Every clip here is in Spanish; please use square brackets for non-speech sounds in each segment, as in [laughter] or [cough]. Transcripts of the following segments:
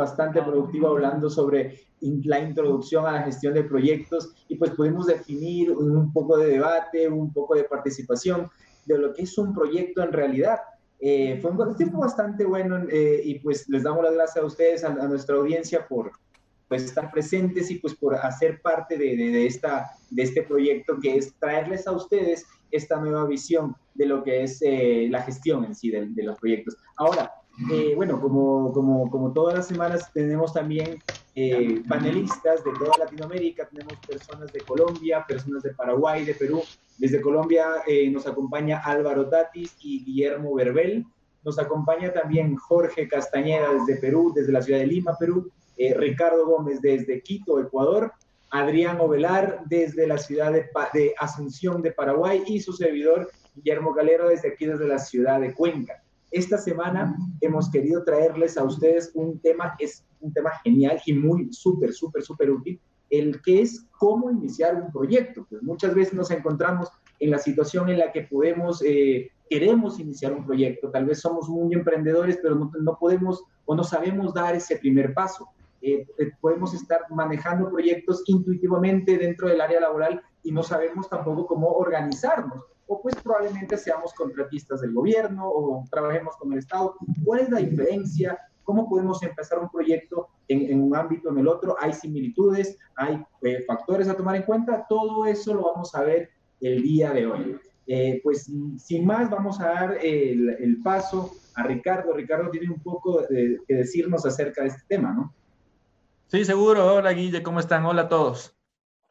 bastante productivo hablando sobre la introducción a la gestión de proyectos y pues pudimos definir un poco de debate, un poco de participación de lo que es un proyecto en realidad. Eh, fue un tiempo bastante bueno eh, y pues les damos las gracias a ustedes, a, nuestra audiencia por pues, estar presentes y pues por hacer parte de, de, esta, de este proyecto que es traerles a ustedes esta nueva visión de lo que es eh, la gestión en sí de, de los proyectos. Ahora, eh, bueno, como, como, como, todas las semanas tenemos también eh, panelistas de toda Latinoamérica, tenemos personas de Colombia, personas de Paraguay, de Perú. Desde Colombia eh, nos acompaña Álvaro Tatis y Guillermo Verbel. Nos acompaña también Jorge Castañeda desde Perú, desde la ciudad de Lima, Perú. Ricardo Gómez desde Quito, Ecuador. Adrián Ovelar desde la ciudad de, de Asunción de Paraguay y su servidor Guillermo Galero desde aquí, desde la ciudad de Cuenca. Esta semana hemos querido traerles a ustedes un tema, es un tema genial y muy súper, súper, súper útil, el que es cómo iniciar un proyecto. Pues muchas veces nos encontramos en la situación en la que podemos, eh, queremos iniciar un proyecto, tal vez somos muy emprendedores, pero no, no podemos o no sabemos dar ese primer paso. Eh, eh, podemos estar manejando proyectos intuitivamente dentro del área laboral y no sabemos tampoco cómo organizarnos o pues probablemente seamos contratistas del gobierno o trabajemos con el Estado. ¿Cuál es la diferencia? ¿Cómo podemos empezar un proyecto en, un ámbito o en el otro? ¿Hay similitudes? ¿Hay eh, factores a tomar en cuenta? Todo eso lo vamos a ver el día de hoy. Eh, pues sin más, vamos a dar el, paso a Ricardo. Ricardo tiene un poco que decirnos acerca de este tema, ¿no? Sí, seguro. Hola, Guille, ¿cómo están? Hola a todos.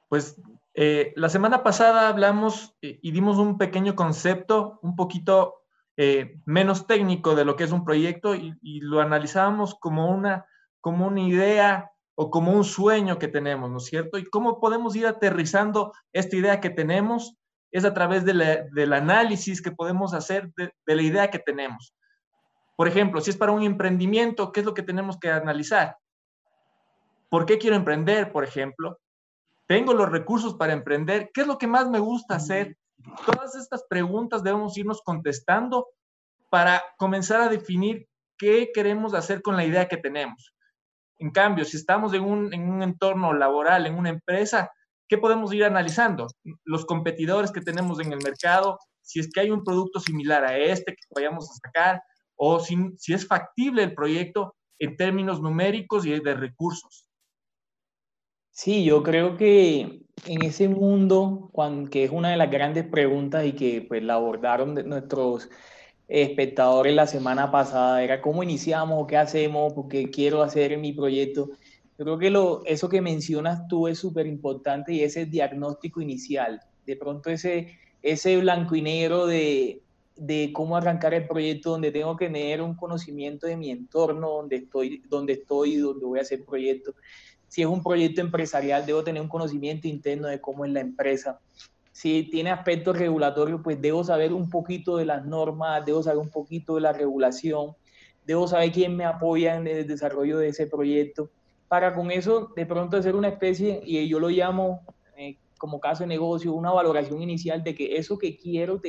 Pues eh, la semana pasada hablamos eh, y dimos un pequeño concepto, un poquito eh, menos técnico de lo que es un proyecto y, lo analizábamos como una, como una idea o como un sueño que tenemos, ¿no es cierto? Y cómo podemos ir aterrizando esta idea que tenemos es a través del análisis que podemos hacer de, de la idea que tenemos. Por ejemplo, si es para un emprendimiento, ¿qué es lo que tenemos que analizar? ¿Por qué quiero emprender, por ejemplo? Tengo los recursos para emprender, ¿qué es lo que más me gusta hacer? Todas estas preguntas debemos irnos contestando para comenzar a definir qué queremos hacer con la idea que tenemos. En cambio, si estamos en un, en un entorno laboral, en una empresa, ¿qué podemos ir analizando? Los competidores que tenemos en el mercado, si es que hay un producto similar a este que vayamos a sacar, o si, si es factible el proyecto en términos numéricos y de recursos. Sí, yo creo que en ese mundo, que es una de las grandes preguntas y que pues la abordaron nuestros espectadores la semana pasada, era cómo iniciamos, qué hacemos, porque quiero hacer mi proyecto. Yo creo que lo, eso que mencionas tú es súper importante y ese diagnóstico inicial. De pronto ese, ese blanco y negro de, de cómo arrancar el proyecto, donde tengo que tener un conocimiento de mi entorno, donde estoy, donde estoy, donde voy a hacer el proyecto si es un proyecto empresarial, debo tener un conocimiento interno de cómo es la empresa. Si tiene aspectos regulatorios, pues debo saber un poquito de las normas, debo saber un poquito de la regulación, debo saber quién me apoya en el desarrollo de ese proyecto, para con eso de pronto hacer una especie, y yo lo llamo eh, como caso de negocio, una valoración inicial de que eso que quiero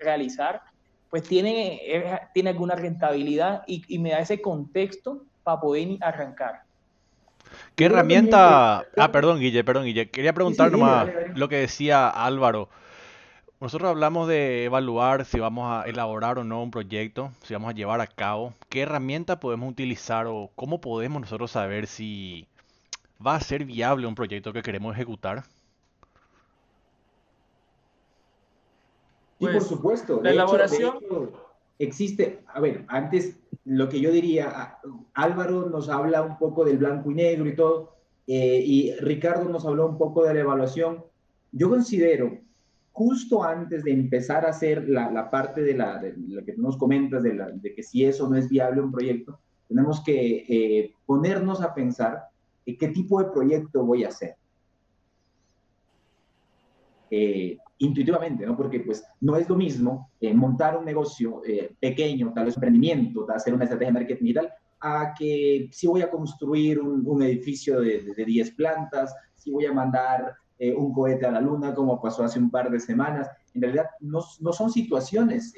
realizar, pues tiene, tiene alguna rentabilidad y, y me da ese contexto para poder arrancar. ¿Qué herramienta? Ah, perdón, Guille, perdón, Guille. Quería preguntar nomás lo que decía Álvaro. Nosotros hablamos de evaluar si vamos a elaborar o no un proyecto, si vamos a llevar a cabo. ¿Qué herramienta podemos utilizar o cómo podemos nosotros saber si va a ser viable un proyecto que queremos ejecutar? Sí, por pues, supuesto. la elaboración existe, a ver, antes lo que yo diría, Álvaro nos habla un poco del blanco y negro y todo, eh, y Ricardo nos habló un poco de la evaluación. Yo considero, justo antes de empezar a hacer la, parte de, la, lo que nos comentas, de, de, que si eso no es viable un proyecto, tenemos que eh, ponernos a pensar qué tipo de proyecto voy a hacer. Eh, intuitivamente, ¿no? Porque pues no es lo mismo eh, montar un negocio eh, pequeño, tal vez un emprendimiento, hacer una estrategia de marketing y tal, a que si voy a construir un, edificio de, de, 10 plantas, si voy a mandar eh, un cohete a la luna, como pasó hace un par de semanas. En realidad no, no son situaciones,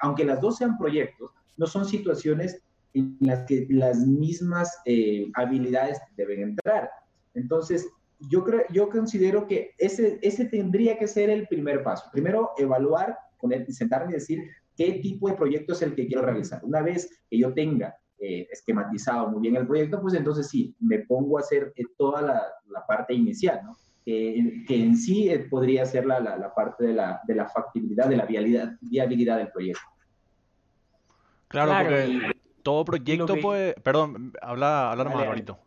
aunque las dos sean proyectos, no son situaciones en las que las mismas eh, habilidades deben entrar. Entonces, yo, creo, yo considero que ese, ese tendría que ser el primer paso. Primero, evaluar, poner, sentarme y decir qué tipo de proyecto es el que quiero realizar. Una vez que yo tenga eh, esquematizado muy bien el proyecto, pues entonces sí, me pongo a hacer eh, toda la, la, parte inicial, ¿no? que en sí eh, podría ser la, la, parte de la, de la, factibilidad, de la viabilidad, viabilidad del proyecto. Claro, porque todo proyecto puede... Perdón, habla, habla nomás, Alvarito.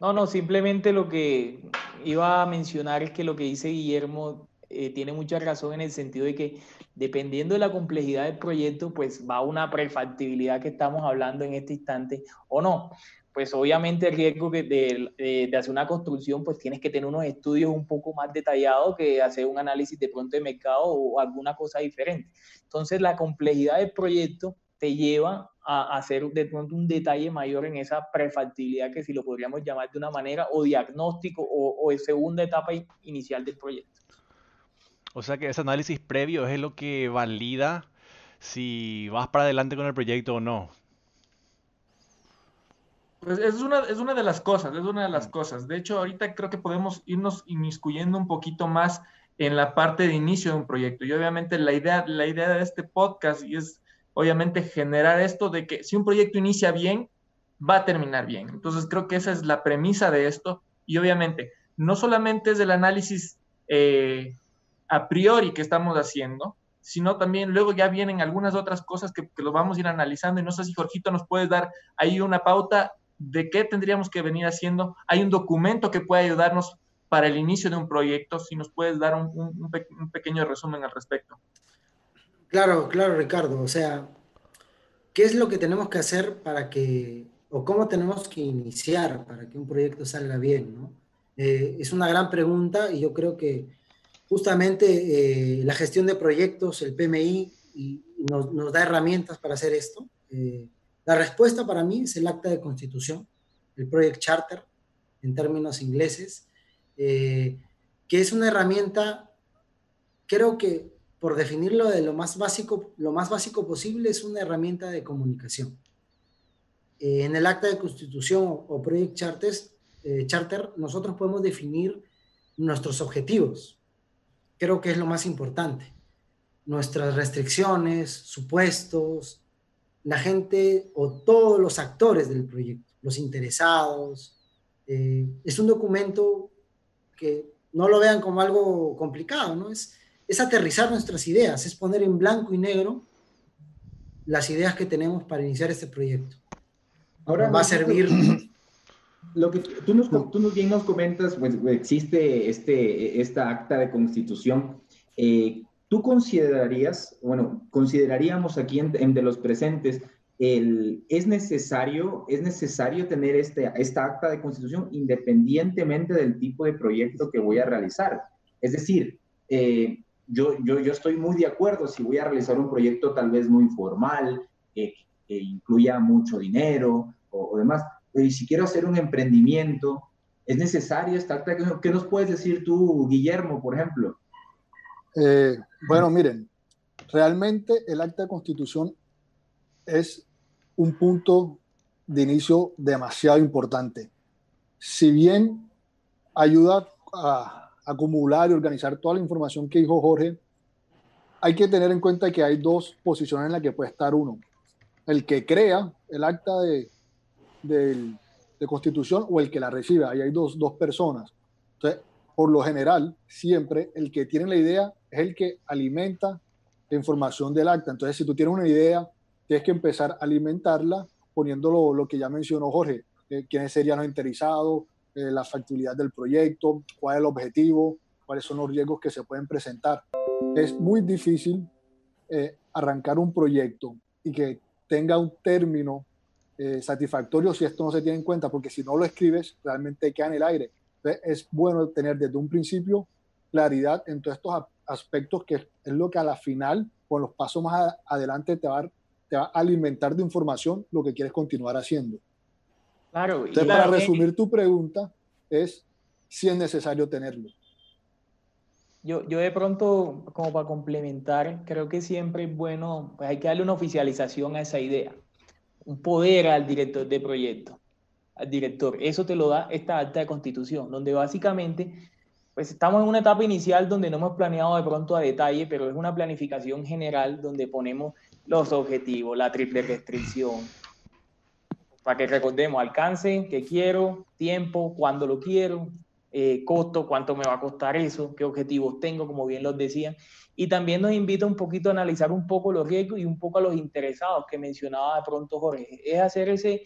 No, no, simplemente lo que iba a mencionar es que lo que dice Guillermo eh, tiene mucha razón en el sentido de que dependiendo de la complejidad del proyecto, pues va una prefactibilidad que estamos hablando en este instante o no. Pues obviamente el riesgo de, de, de, hacer una construcción, pues tienes que tener unos estudios un poco más detallados que hacer un análisis de pronto de mercado o alguna cosa diferente. Entonces la complejidad del proyecto te lleva a hacer de pronto un detalle mayor en esa prefactibilidad que si lo podríamos llamar de una manera, o diagnóstico o, o segunda etapa inicial del proyecto. O sea que ese análisis previo es lo que valida si vas para adelante con el proyecto o no. Pues es una, es una de las cosas, es una de las cosas. De hecho, ahorita creo que podemos irnos inmiscuyendo un poquito más en la parte de inicio de un proyecto. Y obviamente la idea, la idea de este podcast y es obviamente generar esto de que si un proyecto inicia bien, va a terminar bien. Entonces creo que esa es la premisa de esto y obviamente no solamente es el análisis eh, a priori que estamos haciendo, sino también luego ya vienen algunas otras cosas que, que lo vamos a ir analizando y no sé si Jorgito nos puedes dar ahí una pauta de qué tendríamos que venir haciendo. Hay un documento que puede ayudarnos para el inicio de un proyecto, si nos puedes dar un, un, un pequeño resumen al respecto. Claro, claro, Ricardo. O sea, ¿qué es lo que tenemos que hacer para que, o cómo tenemos que iniciar para que un proyecto salga bien? Eh, es una gran pregunta y yo creo que justamente eh, la gestión de proyectos, el PMI, nos, da herramientas para hacer esto. Eh, la respuesta para mí es el acta de constitución, el Project Charter, en términos ingleses, que es una herramienta, creo que por definirlo de lo más básico, lo más básico posible, es una herramienta de comunicación. Eh, en el acta de constitución o Project eh, Charter, nosotros podemos definir nuestros objetivos. Creo que es lo más importante. Nuestras restricciones, supuestos, la gente o todos los actores del proyecto, los interesados. Eh, es un documento que no lo vean como algo complicado, ¿no? Es, es aterrizar nuestras ideas, es poner en blanco y negro las ideas que tenemos para iniciar este proyecto. Ahora va a servir... [clears throat] Lo que tú nos, tú bien nos comentas, pues existe este, esta acta de constitución. Eh, ¿Tú considerarías, bueno, consideraríamos aquí en, de los presentes, el, es, necesario, es necesario tener este, esta acta de constitución independientemente del tipo de proyecto que voy a realizar? Es decir, eh, yo, yo, yo estoy muy de acuerdo si voy a realizar un proyecto tal vez muy formal, que incluya mucho dinero o, demás, pero si quiero hacer un emprendimiento, ¿es necesario esta acta? ¿Qué nos puedes decir tú, Guillermo, por ejemplo? Eh, bueno, miren, realmente el acta de constitución es un punto de inicio demasiado importante. Si bien ayuda a acumular y organizar toda la información que dijo Jorge, hay que tener en cuenta que hay dos posiciones en las que puede estar uno. El que crea el acta de, de, constitución o el que la recibe. Ahí hay dos, dos personas. Entonces, por lo general, siempre el que tiene la idea es el que alimenta la información del acta. Entonces, si tú tienes una idea, tienes que empezar a alimentarla poniéndolo lo que ya mencionó Jorge, eh, quiénes serían los interesados, eh, la factibilidad del proyecto, cuál es el objetivo, cuáles son los riesgos que se pueden presentar. Es muy difícil eh, arrancar un proyecto y que tenga un término eh, satisfactorio si esto no se tiene en cuenta, porque si no lo escribes, realmente queda en el aire. Es bueno tener desde un principio claridad en todos estos aspectos, que es lo que a la final, con los pasos más adelante, te va, te va a alimentar de información lo que quieres continuar haciendo. Claro. Entonces, para resumir tu pregunta, es si es necesario tenerlo. Yo, yo de pronto, como para complementar, creo que siempre es bueno, pues hay que darle una oficialización a esa idea. un poder al director de proyecto, al director. Eso te lo da esta acta de constitución, donde básicamente, pues estamos en una etapa inicial donde no hemos planeado de pronto a detalle, pero es una planificación general donde ponemos los objetivos, la triple restricción, para que recordemos alcance, qué quiero, tiempo, cuándo lo quiero, eh, costo, cuánto me va a costar eso, qué objetivos tengo, como bien los decían. Y también nos invita un poquito a analizar un poco los riesgos y un poco a los interesados que mencionaba de pronto Jorge. Es hacer ese,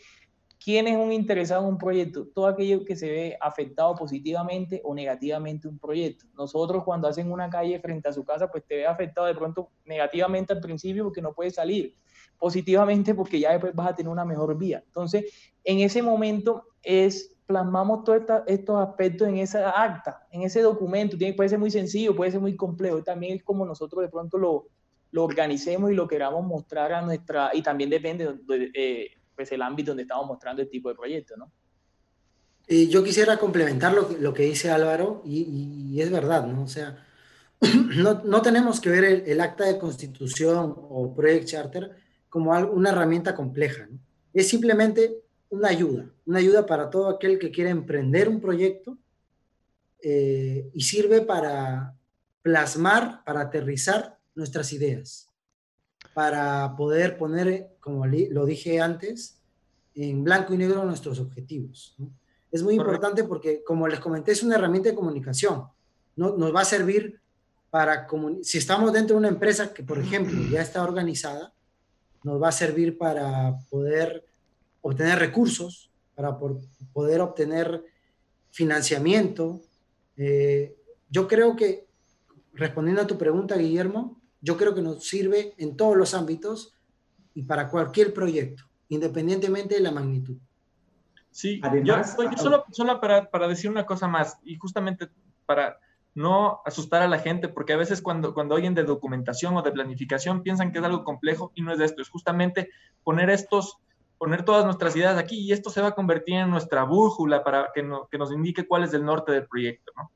¿quién es un interesado en un proyecto? Todo aquello que se ve afectado positivamente o negativamente un proyecto. Nosotros cuando hacen una calle frente a su casa, pues te ve afectado de pronto negativamente al principio porque no puedes salir, positivamente porque ya después vas a tener una mejor vía. Entonces, en ese momento es plasmamos todos estos aspectos en esa acta, en ese documento. Puede ser muy sencillo, puede ser muy complejo. También es como nosotros de pronto lo, lo organicemos y lo queramos mostrar a nuestra... Y también depende de, eh, pues el ámbito donde estamos mostrando el tipo de proyecto, ¿no? Y yo quisiera complementar lo, lo que dice Álvaro y, y, es verdad, ¿no? O sea, [clears throat] no, no tenemos que ver el, el, acta de constitución o project charter como una herramienta compleja, ¿no? Es simplemente una ayuda, una ayuda para todo aquel que quiere emprender un proyecto eh, y sirve para plasmar, para aterrizar nuestras ideas, para poder poner, como lo dije antes, en blanco y negro nuestros objetivos. Es muy importante porque, como les comenté, es una herramienta de comunicación. ¿no? Nos va a servir para, si estamos dentro de una empresa que, por ejemplo, ya está organizada, nos va a servir para poder obtener recursos, para poder obtener financiamiento. Eh, yo creo que, respondiendo a tu pregunta, Guillermo, yo creo que nos sirve en todos los ámbitos y para cualquier proyecto, independientemente de la magnitud. Sí, Además, yo, solo, solo para, para, decir una cosa más, y justamente para no asustar a la gente, porque a veces cuando, cuando oyen de documentación o de planificación piensan que es algo complejo y no es de esto, es justamente poner estos poner todas nuestras ideas aquí y esto se va a convertir en nuestra brújula para que, que nos indique cuál es el norte del proyecto, ¿no?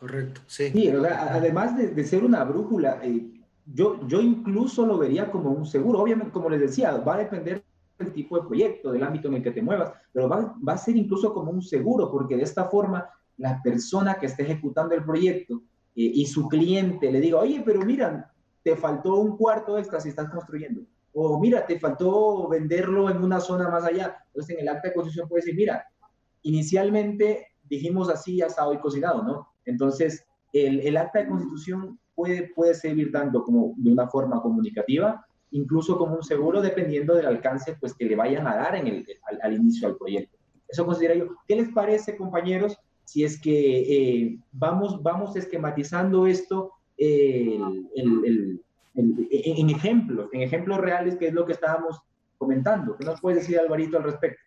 Correcto, sí. Sí, además de, de, ser una brújula, eh, yo, yo incluso lo vería como un seguro. Obviamente, como les decía, va a depender del tipo de proyecto, del ámbito en el que te muevas, pero va, va a ser incluso como un seguro, porque de esta forma la persona que esté ejecutando el proyecto eh, y su cliente le diga, oye, pero mira, te faltó un cuarto extra si estás construyendo o mira, te faltó venderlo en una zona más allá. Entonces, en el acta de construcción puede decir, mira, inicialmente dijimos así, asado y cocinado, ¿no? Entonces, el, el, acta de constitución puede, puede servir tanto como de una forma comunicativa, incluso como un seguro, dependiendo del alcance pues, que le vayan a dar en el, al, inicio del proyecto. Eso considero yo. ¿Qué les parece, compañeros, si es que eh, vamos, vamos esquematizando esto, eh, el, el en, ejemplos, en ejemplos reales, que es lo que estábamos comentando. ¿Qué nos puedes decir, Alvarito, al respecto?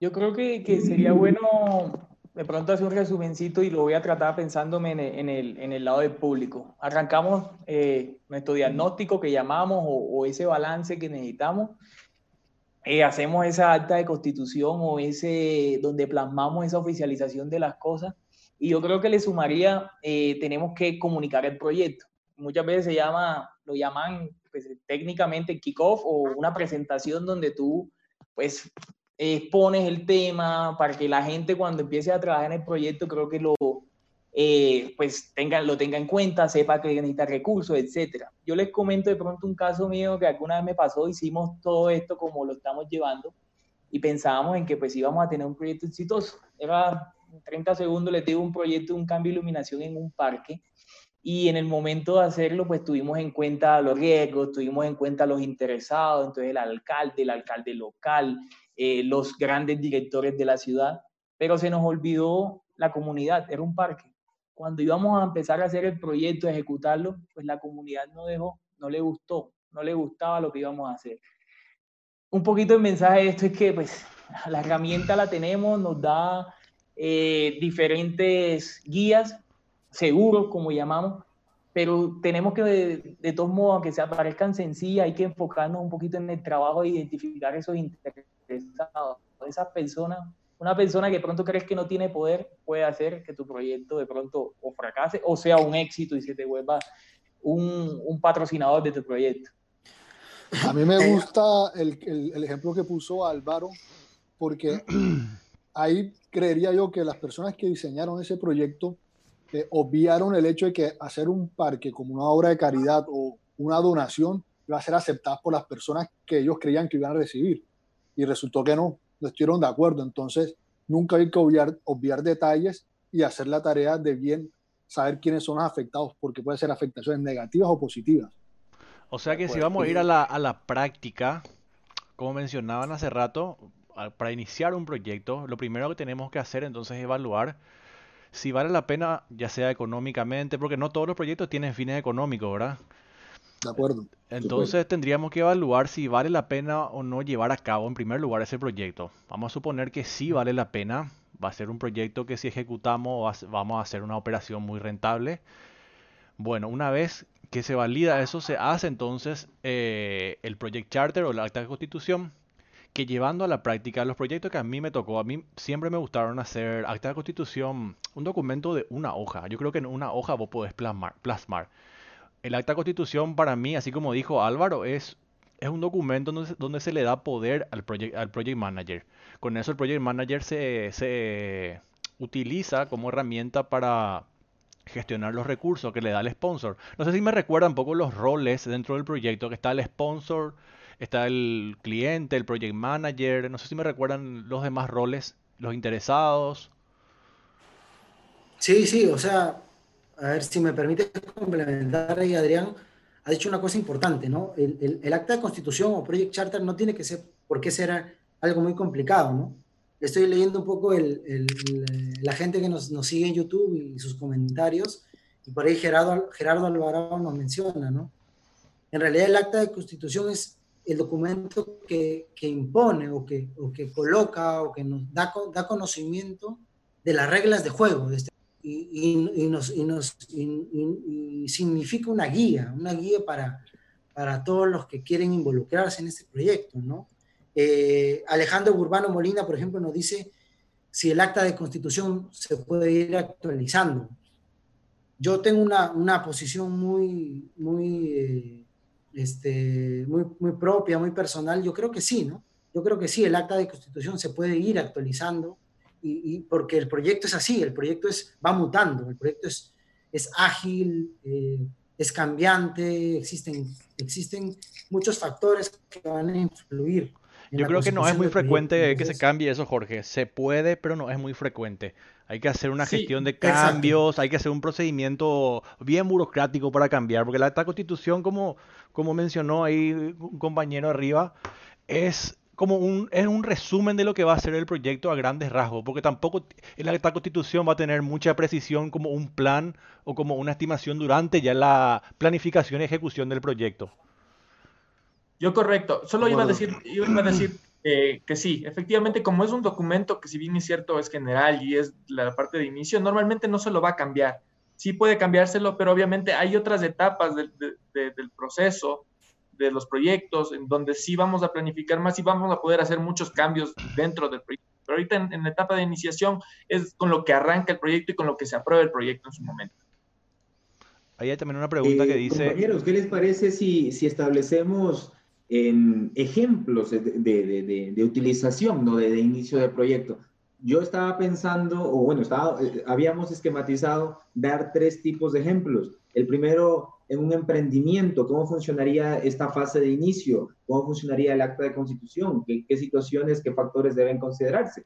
Yo creo que, que sería bueno de pronto hacer un resumencito y lo voy a tratar pensándome en el, en el, lado del público. Arrancamos eh, nuestro diagnóstico que llamamos o, o ese balance que necesitamos. Eh, hacemos esa acta de constitución o ese donde plasmamos esa oficialización de las cosas. Y yo creo que le sumaría, eh, tenemos que comunicar el proyecto. Muchas veces se llama lo llaman pues, técnicamente kickoff o una presentación donde tú pues expones el tema para que la gente cuando empiece a trabajar en el proyecto creo que lo eh, pues tenga, lo tenga en cuenta, sepa que necesita recursos, etcétera. Yo les comento de pronto un caso mío que alguna vez me pasó, hicimos todo esto como lo estamos llevando y pensábamos en que pues íbamos a tener un proyecto exitoso. Era 30 segundos, les digo un proyecto un cambio de iluminación en un parque y en el momento de hacerlo, pues tuvimos en cuenta los riesgos, tuvimos en cuenta los interesados, entonces el alcalde, el alcalde local, eh, los grandes directores de la ciudad, pero se nos olvidó la comunidad, era un parque. Cuando íbamos a empezar a hacer el proyecto, a ejecutarlo, pues la comunidad no dejó, no le gustó, no le gustaba lo que íbamos a hacer. Un poquito el mensaje de esto es que pues la herramienta la tenemos, nos da eh, diferentes guías, seguros, como llamamos, pero tenemos que, de, todos modos, aunque se parezcan sencillas, hay que enfocarnos un poquito en el trabajo de identificar esos esas personas. Una persona que de pronto crees que no tiene poder puede hacer que tu proyecto de pronto o fracase o sea un éxito y se te vuelva un, un patrocinador de tu proyecto. A mí me gusta el, el, ejemplo que puso Álvaro, porque [clears throat] ahí creería yo que las personas que diseñaron ese proyecto eh, obviaron el hecho de que hacer un parque como una obra de caridad o una donación iba a ser aceptada por las personas que ellos creían que iban a recibir. Y resultó que no, no estuvieron de acuerdo. Entonces, nunca hay que obviar, obviar detalles y hacer la tarea de bien saber quiénes son los afectados, porque puede ser afectaciones negativas o positivas. O sea que si vamos a ir a la, a la práctica, como mencionaban hace rato, para iniciar un proyecto, lo primero que tenemos que hacer entonces es evaluar si vale la pena, ya sea económicamente, porque no todos los proyectos tienen fines económicos, ¿verdad? De acuerdo. Entonces tendríamos que evaluar si vale la pena o no llevar a cabo en primer lugar ese proyecto. Vamos a suponer que sí vale la pena. Va a ser un proyecto que si ejecutamos vamos a hacer una operación muy rentable. Bueno, una vez que se valida eso, se hace entonces eh, el Project Charter o la acta de constitución que llevando a la práctica los proyectos que a mí me tocó, a mí siempre me gustaron hacer acta de constitución, un documento de una hoja. Yo creo que en una hoja vos podés plasmar. plasmar. El acta constitución para mí, así como dijo Álvaro, es, es un documento donde, donde se le da poder al project, al project manager. Con eso el project manager se, se utiliza como herramienta para gestionar los recursos que le da el sponsor. No sé si me recuerda un poco los roles dentro del proyecto, que está el sponsor, está el cliente, el project manager, no sé si me recuerdan los demás roles, los interesados. Sí, sí, o sea, a ver si me permite complementar ahí, Adrián, ha dicho una cosa importante, ¿no? El, acta de constitución o project charter no tiene que ser, por qué algo muy complicado, ¿no? Estoy leyendo un poco la gente que nos, nos, sigue en YouTube y sus comentarios, y por ahí Gerardo, Gerardo Alvarado nos menciona, ¿no? En realidad el acta de constitución es el documento que, que impone o que, o que, coloca o que nos da, da, conocimiento de las reglas de juego de este, y, nos, significa una guía, una guía para, para todos los que quieren involucrarse en este proyecto. ¿no? Eh, Alejandro Urbano Molina, por ejemplo, nos dice si el acta de constitución se puede ir actualizando. Yo tengo una, una posición muy, muy eh, este, muy, muy propia, muy personal, yo creo que sí, ¿no? Yo creo que sí, el acta de constitución se puede ir actualizando y, porque el proyecto es así, el proyecto es, va mutando, el proyecto es, es ágil, eh, es cambiante, existen, existen muchos factores que van a influir yo creo que no es muy frecuente que se cambie eso, Jorge. Se puede, pero no es muy frecuente. Hay que hacer una gestión de cambios, hay que hacer un procedimiento bien burocrático para cambiar, porque la acta constitución, como, como mencionó ahí un compañero arriba, es como un, es un resumen de lo que va a ser el proyecto a grandes rasgos, porque tampoco acta constitución va a tener mucha precisión como un plan o como una estimación durante ya la planificación y ejecución del proyecto. Yo correcto, solo iba a decir, iba a decir eh, que sí, efectivamente, como es un documento que si bien es cierto es general y es la parte de inicio, normalmente no se lo va a cambiar. Sí puede cambiárselo, pero obviamente hay otras etapas del, del proceso, de los proyectos, en donde sí vamos a planificar más y vamos a poder hacer muchos cambios dentro del proyecto. Pero ahorita en, la etapa de iniciación es con lo que arranca el proyecto y con lo que se aprueba el proyecto en su momento. Ahí hay también una pregunta que eh, dice... Compañeros, ¿qué les parece si, si establecemos en ejemplos de, de, de, utilización, ¿no? de, inicio de proyecto. Yo estaba pensando, o bueno, estaba, eh, habíamos esquematizado dar tres tipos de ejemplos. El primero, en un emprendimiento, cómo funcionaría esta fase de inicio, cómo funcionaría el acta de constitución, qué, situaciones, qué factores deben considerarse.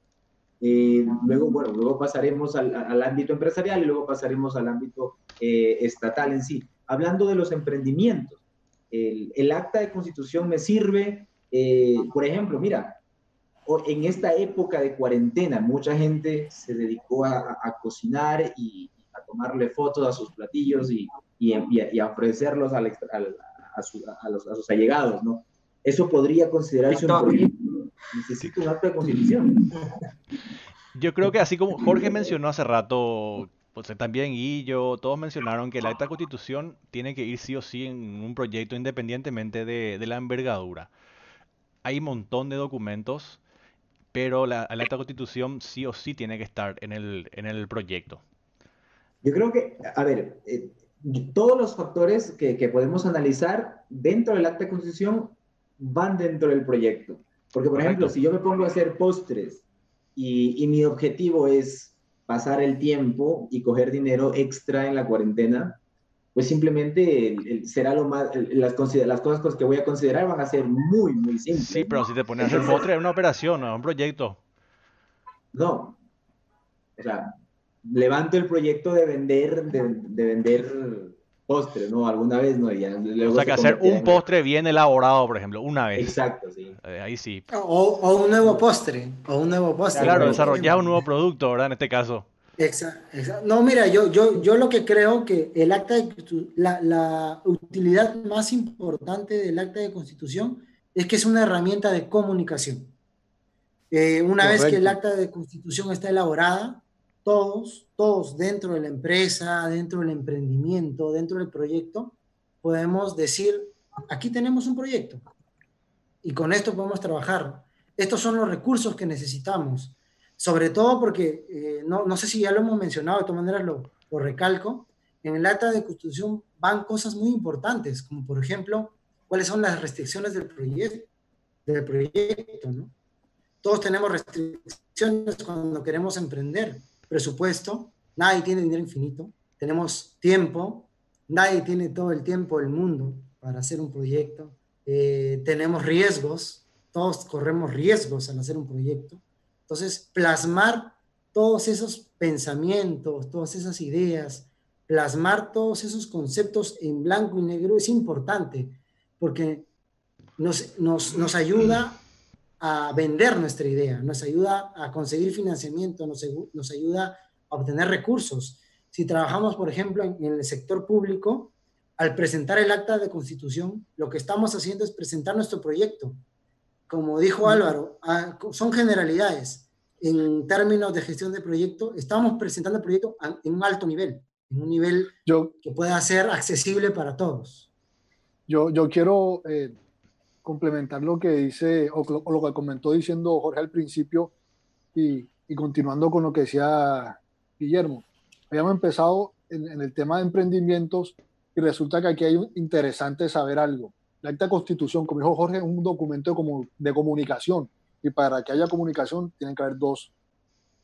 Eh, luego, bueno, luego pasaremos al, al, ámbito empresarial y luego pasaremos al ámbito eh, estatal en sí. Hablando de los emprendimientos, el, acta de constitución me sirve, eh, por ejemplo, mira, en esta época de cuarentena, mucha gente se dedicó a, cocinar y a tomarle fotos a sus platillos y, y, a, ofrecerlos a, sus allegados, ¿no? Eso podría considerarse un proyecto. Necesito un de constitución. Yo creo que así como Jorge mencionó hace rato pues también yo todos mencionaron que la acta constitución tiene que ir sí o sí en un proyecto independientemente de, la envergadura. Hay un montón de documentos, pero la, la, acta constitución sí o sí tiene que estar en el, en el proyecto. Yo creo que, a ver, eh, todos los factores que, que, podemos analizar dentro del acta de constitución van dentro del proyecto. Porque, por ejemplo, si yo me pongo a hacer postres y, y mi objetivo es pasar el tiempo y coger dinero extra en la cuarentena, pues simplemente será lo más, las, las cosas que voy a considerar van a ser muy, muy simples. Sí, pero si te pones a hacer postre es una operación, no es un proyecto. No, o sea, levanto el proyecto de vender, de, vender postre, ¿no? Alguna vez, ¿no? Ya, o sea, que hacer un postre bien elaborado, por ejemplo, una vez. Exacto, sí. Eh, ahí sí. O, un nuevo postre, o un nuevo postre. Claro, desarrollar un nuevo producto, ¿verdad? En este caso. Exacto, No, mira, yo, yo, yo lo que creo que el acta de la, la utilidad más importante del acta de constitución es que es una herramienta de comunicación. Eh, una vez que el acta de constitución está elaborada, todos, todos dentro de la empresa, dentro del emprendimiento, dentro del proyecto, podemos decir, aquí tenemos un proyecto y con esto podemos trabajar. Estos son los recursos que necesitamos sobre todo porque, eh, no, no, sé si ya lo hemos mencionado, de todas maneras lo, lo recalco, en el acta de constitución van cosas muy importantes, como por ejemplo, cuáles son las restricciones del proyecto. Todos tenemos restricciones cuando queremos emprender. Presupuesto, nadie tiene dinero infinito, tenemos tiempo, nadie tiene todo el tiempo del mundo para hacer un proyecto, eh, tenemos riesgos, todos corremos riesgos al hacer un proyecto. Entonces, plasmar todos esos pensamientos, todas esas ideas, plasmar todos esos conceptos en blanco y negro es importante porque nos, nos, ayuda a vender nuestra idea, nos ayuda a conseguir financiamiento, nos, nos ayuda a obtener recursos. Si trabajamos, por ejemplo, en, en el sector público, al presentar el acta de constitución, lo que estamos haciendo es presentar nuestro proyecto, como dijo Álvaro, son generalidades. En términos de gestión de proyecto, estamos presentando el proyecto en un alto nivel, en un nivel que pueda ser accesible para todos. Yo, yo quiero eh, complementar lo que dice, o, lo que comentó diciendo Jorge al principio, y, y, continuando con lo que decía Guillermo. Habíamos empezado en, el tema de emprendimientos y resulta que aquí hay un interesante saber algo la acta constitución, como dijo Jorge, es un documento de, de comunicación y para que haya comunicación tienen que haber dos,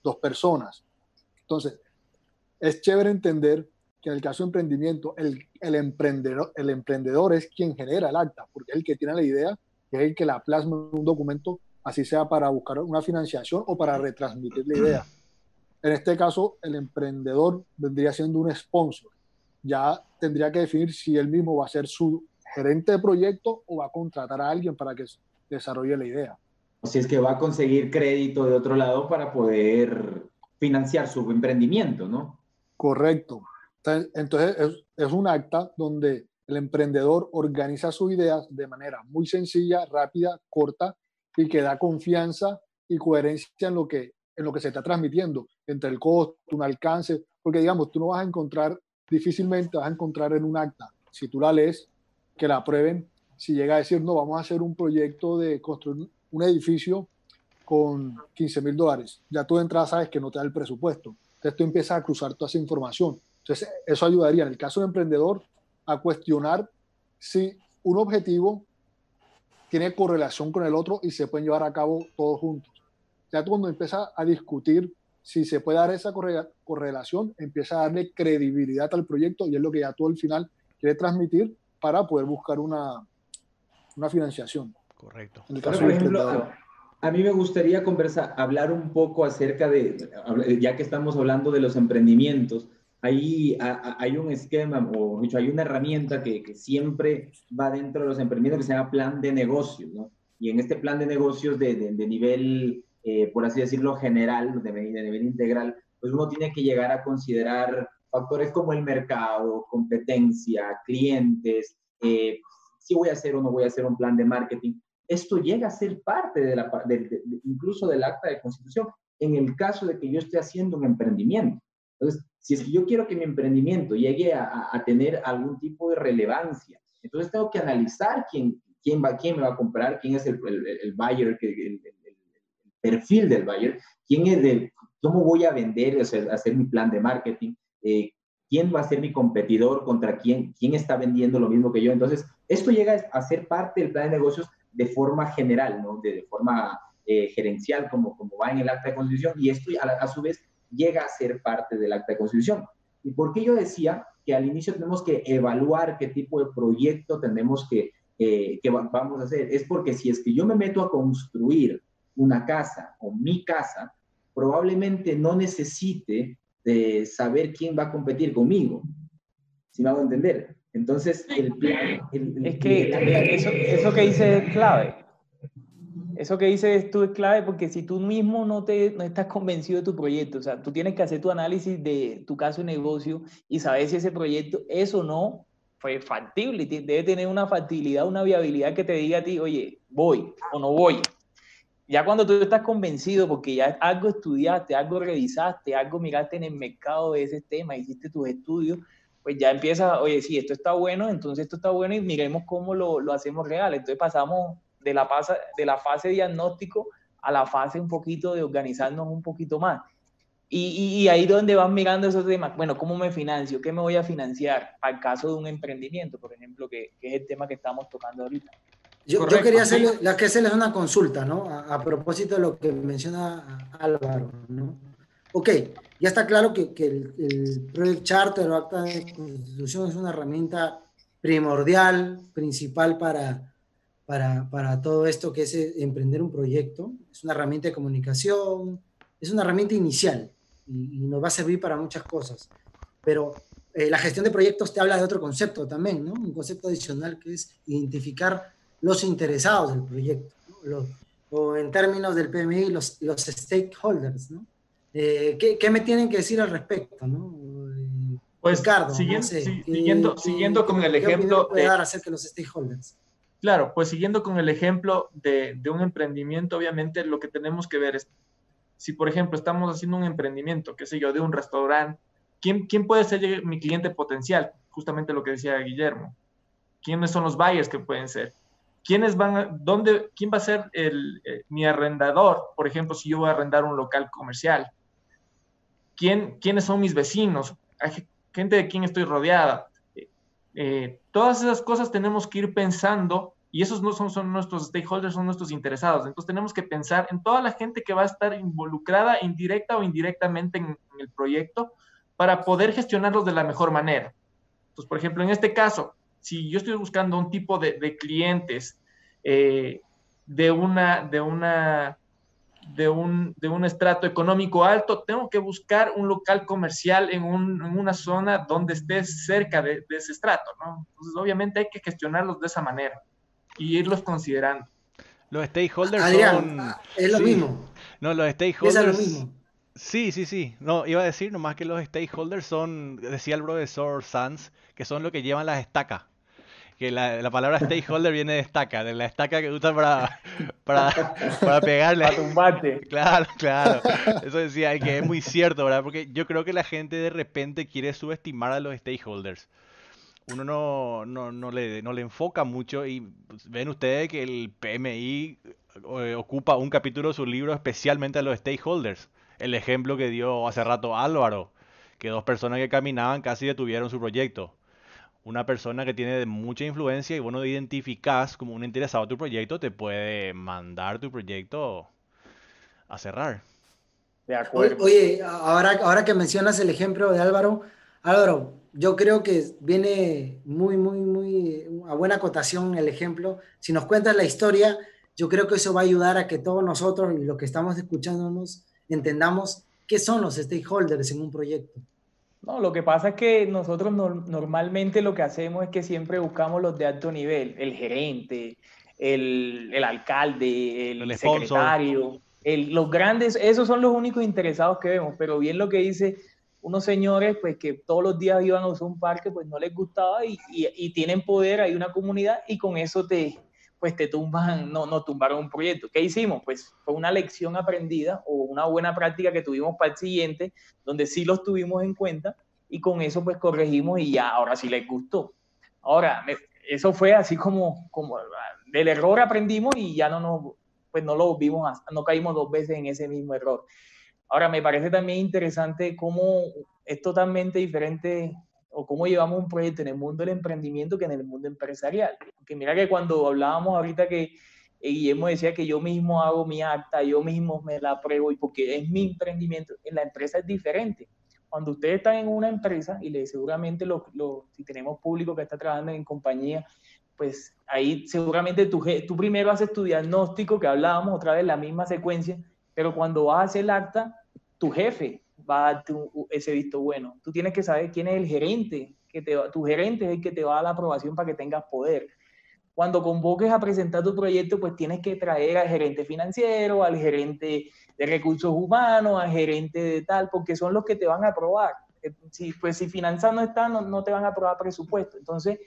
dos personas. Entonces, es chévere entender que en el caso de emprendimiento, el, el, emprendedor, el emprendedor es quien genera el acta, porque es el que tiene la idea, es el que la plasma en un documento, así sea para buscar una financiación o para retransmitir la idea. En este caso, el emprendedor vendría siendo un sponsor. Ya tendría que definir si él mismo va a ser su gerente de proyecto o va a contratar a alguien para que desarrolle la idea. Si es que va a conseguir crédito de otro lado para poder financiar su emprendimiento, ¿no? Correcto. Entonces es, es un acta donde el emprendedor organiza sus ideas de manera muy sencilla, rápida, corta y que da confianza y coherencia en lo que, en lo que se está transmitiendo, entre el costo, un alcance, porque digamos, tú no vas a encontrar, difícilmente vas a encontrar en un acta, si tú la lees, que la aprueben si llega a decir, no, vamos a hacer un proyecto de construir un edificio con 15 mil dólares. Ya tú de entrada sabes que no te da el presupuesto. Entonces tú empiezas a cruzar toda esa información. Entonces eso ayudaría en el caso del emprendedor a cuestionar si un objetivo tiene correlación con el otro y se pueden llevar a cabo todos juntos. Ya cuando empiezas a discutir si se puede dar esa correlación, empieza a darle credibilidad al proyecto y es lo que ya tú al final quiere transmitir para poder buscar una, una financiación. Correcto. por ejemplo, a, mí me gustaría conversar, hablar un poco acerca de, ya que estamos hablando de los emprendimientos, ahí hay un esquema, o dicho, hay una herramienta que, que, siempre va dentro de los emprendimientos que se llama plan de negocios, ¿no? Y en este plan de negocios de, de, nivel, eh, por así decirlo, general, de, de nivel integral, pues uno tiene que llegar a considerar factores como el mercado, competencia, clientes, eh, si voy a hacer o no voy a hacer un plan de marketing. Esto llega a ser parte de la, incluso del acta de constitución en el caso de que yo esté haciendo un emprendimiento. Entonces, si es que yo quiero que mi emprendimiento llegue a, tener algún tipo de relevancia, entonces tengo que analizar quién, quién, va, quién me va a comprar, quién es el, el, buyer, el, perfil del buyer, quién es de, cómo voy a vender, hacer mi plan de marketing, eh, quién va a ser mi competidor, contra quién, quién está vendiendo lo mismo que yo. Entonces, esto llega a ser parte del plan de negocios de forma general, ¿no? de, forma eh, gerencial, como, como va en el acta de constitución, y esto a, su vez llega a ser parte del acta de constitución. ¿Y por qué yo decía que al inicio tenemos que evaluar qué tipo de proyecto tenemos que, eh, que vamos a hacer? Es porque si es que yo me meto a construir una casa o mi casa, probablemente no necesite de saber quién va a competir conmigo. Si me hago entender. Entonces, el plan... es que eso, eso que dice es clave. Eso que dices tú es clave porque si tú mismo no, te, no estás convencido de tu proyecto, o sea, tú tienes que hacer tu análisis de tu caso de negocio y saber si ese proyecto es o no fue factible. Debe tener una factibilidad, una viabilidad que te diga a ti, oye, voy o no voy. Ya cuando tú estás convencido, porque ya algo estudiaste, algo revisaste, algo miraste en el mercado de ese tema, hiciste tus estudios, pues ya empieza, oye, sí, esto está bueno, entonces esto está bueno y miremos cómo lo, lo hacemos real. Entonces pasamos de la, fase, de la fase diagnóstico a la fase un poquito de organizarnos un poquito más. Y, y, ahí donde van mirando esos temas, bueno, ¿cómo me financio? ¿Qué me voy a financiar? Al caso de un emprendimiento, por ejemplo, que, que es el tema que estamos tocando ahorita. Yo, yo quería hacerle, la que hacerles una consulta, ¿no? A, a, propósito de lo que menciona Álvaro, ¿no? Ok, ya está claro que, que el, el, Project Charter o Acta de Constitución es una herramienta primordial, principal para, para, para todo esto que es eh, emprender un proyecto. Es una herramienta de comunicación, es una herramienta inicial y, y nos va a servir para muchas cosas. Pero eh, la gestión de proyectos te habla de otro concepto también, ¿no? Un concepto adicional que es identificar los interesados del proyecto, ¿no? los, o en términos del PMI, los, los stakeholders, ¿no? Eh, ¿qué, ¿qué, me tienen que decir al respecto, no? Pues, Ricardo, siguiendo, no sé, siguiendo, ¿qué, siguiendo con el ejemplo... ¿Qué puede dar acerca de los stakeholders? Claro, pues siguiendo con el ejemplo de, un emprendimiento, obviamente lo que tenemos que ver es, si por ejemplo estamos haciendo un emprendimiento, qué sé yo, de un restaurante, ¿quién, puede ser mi cliente potencial? Justamente lo que decía Guillermo. ¿Quiénes son los buyers que pueden ser? ¿Quiénes van dónde, quién va a ser el, eh, mi arrendador? Por ejemplo, si yo voy a arrendar un local comercial. ¿Quién, ¿Quiénes son mis vecinos? Gente de quién estoy rodeada eh, todas esas cosas tenemos que ir pensando y esos no son, son, nuestros stakeholders, son nuestros interesados. Entonces tenemos que pensar en toda la gente que va a estar involucrada indirecta o indirectamente en, el proyecto para poder gestionarlos de la mejor manera. Entonces, por ejemplo, en este caso, si yo estoy buscando un tipo de, de clientes eh, de, una, de, una, de, un, de un estrato económico alto, tengo que buscar un local comercial en, un, en una zona donde esté cerca de, de, ese estrato, ¿no? Entonces, obviamente hay que gestionarlos de esa manera y irlos considerando. Los stakeholders Adrián, son... Es lo sí. mismo. No, los stakeholders... Es lo mismo. Sí, sí, sí. No, iba a decir nomás que los stakeholders son, decía el profesor Sanz, que son los que llevan las estacas que la, la, palabra stakeholder viene de estaca, de la estaca que usan para, para, para pegarle. Para tumbarte. Claro, claro. Eso decía, que es muy cierto, ¿verdad? Porque yo creo que la gente de repente quiere subestimar a los stakeholders. Uno no, no, no, le, no le enfoca mucho y pues, ven ustedes que el PMI eh, ocupa un capítulo de su libro especialmente a los stakeholders. El ejemplo que dio hace rato Álvaro, que dos personas que caminaban casi detuvieron su proyecto una persona que tiene mucha influencia y bueno, identificas como un interesado a tu proyecto, te puede mandar tu proyecto a cerrar. De acuerdo. Oye, ahora, ahora que mencionas el ejemplo de Álvaro, Álvaro, yo creo que viene muy, muy, muy a buena acotación el ejemplo. Si nos cuentas la historia, yo creo que eso va a ayudar a que todos nosotros, los que estamos escuchándonos, entendamos qué son los stakeholders en un proyecto. No, lo que pasa es que nosotros no, normalmente lo que hacemos es que siempre buscamos los de alto nivel, el gerente, el, el alcalde, el, el secretario, el, los grandes, esos son los únicos interesados que vemos, pero bien lo que dice unos señores, pues que todos los días iban a usar un parque, pues no les gustaba y, y, y tienen poder, hay una comunidad y con eso te, pues te tumban, no, no tumbaron un proyecto. ¿Qué hicimos? Pues fue una lección aprendida o una buena práctica que tuvimos para el siguiente, donde sí los tuvimos en cuenta y con eso pues corregimos y ya, ahora sí les gustó. Ahora, eso fue así como, como del error aprendimos y ya no nos, pues no lo vimos, no caímos dos veces en ese mismo error. Ahora, me parece también interesante cómo es totalmente diferente o cómo llevamos un proyecto en el mundo del emprendimiento que en el mundo empresarial. Porque mira que cuando hablábamos ahorita que, y Guillermo decía que yo mismo hago mi acta, yo mismo me la apruebo y porque es mi emprendimiento, en la empresa es diferente. Cuando ustedes están en una empresa y le, seguramente lo, si tenemos público que está trabajando en compañía, pues ahí seguramente tú, tú primero haces tu diagnóstico, que hablábamos otra vez la misma secuencia, pero cuando vas a hacer el acta, tu jefe va a dar ese visto bueno. Tú tienes que saber quién es el gerente, que te, tu gerente es el que te va a dar la aprobación para que tengas poder cuando convoques a presentar tu proyecto, pues tienes que traer al gerente financiero, al gerente de recursos humanos, al gerente de tal, porque son los que te van a aprobar. Eh, si, pues si finanzas no están, no, te van a aprobar presupuesto. Entonces,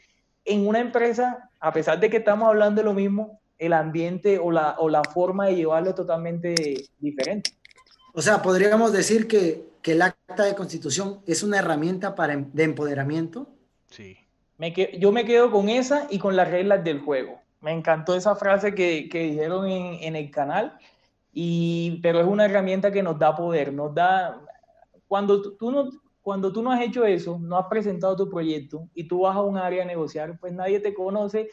en una empresa, a pesar de que estamos hablando de lo mismo, el ambiente o la, o la forma de llevarlo es totalmente diferente. O sea, podríamos decir que, que el acta de constitución es una herramienta para, de empoderamiento. Sí yo me quedo con esa y con las reglas del juego. Me encantó esa frase que, que dijeron en, en, el canal, y, pero es una herramienta que nos da poder, nos da... Cuando tú, no, cuando tú no has hecho eso, no has presentado tu proyecto y tú vas a un área a negociar, pues nadie te conoce.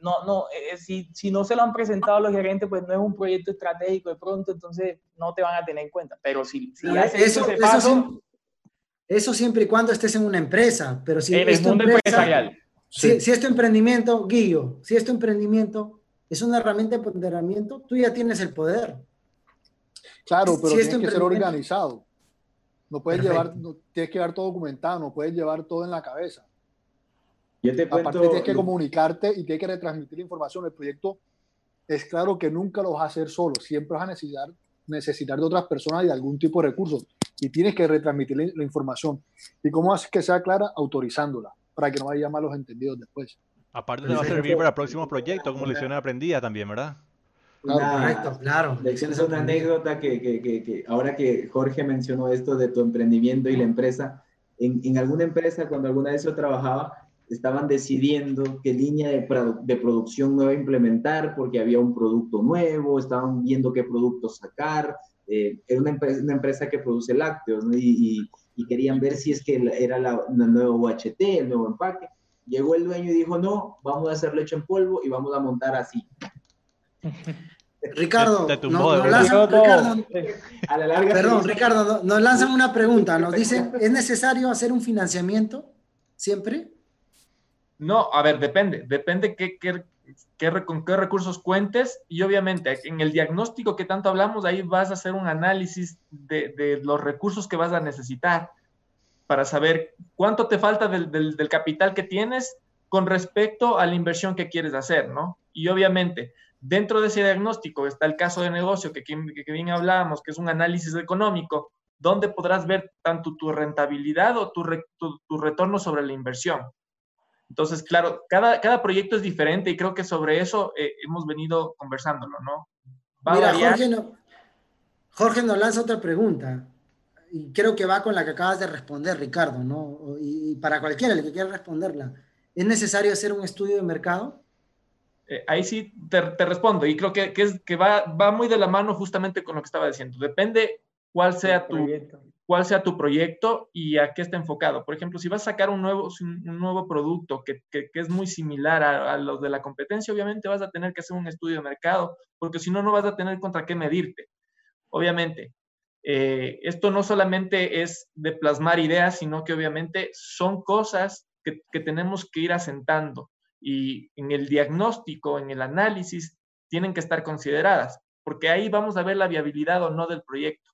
No, no, si, si, no se lo han presentado a los gerentes, pues no es un proyecto estratégico de pronto, entonces no te van a tener en cuenta. Pero si, si haces eso, ese paso, eso siempre y cuando estés en una empresa, pero si en el mundo empresarial. Si, si, es tu emprendimiento, Guillo, si es tu emprendimiento, es una herramienta de empoderamiento, tú ya tienes el poder. Claro, pero tienes que ser organizado. No puedes llevar, tienes que llevar todo documentado, no puedes llevar todo en la cabeza. Yo te Aparte tienes que comunicarte y tienes que retransmitir información. El proyecto es claro que nunca lo vas a hacer solo, siempre vas a necesitar, necesitar de otras personas y de algún tipo de recursos y tienes que retransmitir la, información. ¿Y cómo haces que sea clara? Autorizándola, para que no haya malos entendidos después. Aparte te va a servir para próximos proyectos, como lecciones aprendidas también, ¿verdad? Claro, correcto, claro. Lecciones es una anécdota que, que, que, ahora que Jorge mencionó esto de tu emprendimiento y la empresa, en, en alguna empresa, cuando alguna vez yo trabajaba, estaban decidiendo qué línea de, de, producción nueva implementar porque había un producto nuevo, estaban viendo qué producto sacar, eh, era una empresa, una empresa, que produce lácteos y, querían ver si es que era la, nuevo UHT, el nuevo empaque. Llegó el dueño y dijo, no, vamos a hacer leche en polvo y vamos a montar así. Ricardo, nos, lanzan, Ricardo, a la larga perdón, Ricardo, nos lanzan una pregunta, nos dicen, [laughs] ¿es necesario hacer un financiamiento siempre? No, a ver, depende, depende qué, qué, con qué recursos cuentes y obviamente en el diagnóstico que tanto hablamos, ahí vas a hacer un análisis de, los recursos que vas a necesitar para saber cuánto te falta del, capital que tienes con respecto a la inversión que quieres hacer, ¿no? Y obviamente, dentro de ese diagnóstico está el caso de negocio que, que, bien hablábamos, que es un análisis económico, donde podrás ver tanto tu rentabilidad o tu, tu retorno sobre la inversión. Entonces, claro, cada, cada proyecto es diferente y creo que sobre eso eh, hemos venido conversándolo, ¿no? Mira, Jorge, no, Jorge nos lanza otra pregunta y creo que va con la que acabas de responder, Ricardo, ¿no? Y, para cualquiera el que quiera responderla, ¿es necesario hacer un estudio de mercado? Eh, ahí sí te, te, respondo y creo que, que, es, que va, va muy de la mano justamente con lo que estaba diciendo. Depende cuál sea tu, cuál sea tu proyecto y a qué está enfocado. Por ejemplo, si vas a sacar un nuevo, un nuevo producto que, que, es muy similar a, los de la competencia, obviamente vas a tener que hacer un estudio de mercado, porque si no, no vas a tener contra qué medirte. Obviamente, eh, esto no solamente es de plasmar ideas, sino que obviamente son cosas que, que tenemos que ir asentando y en el diagnóstico, en el análisis, tienen que estar consideradas, porque ahí vamos a ver la viabilidad o no del proyecto.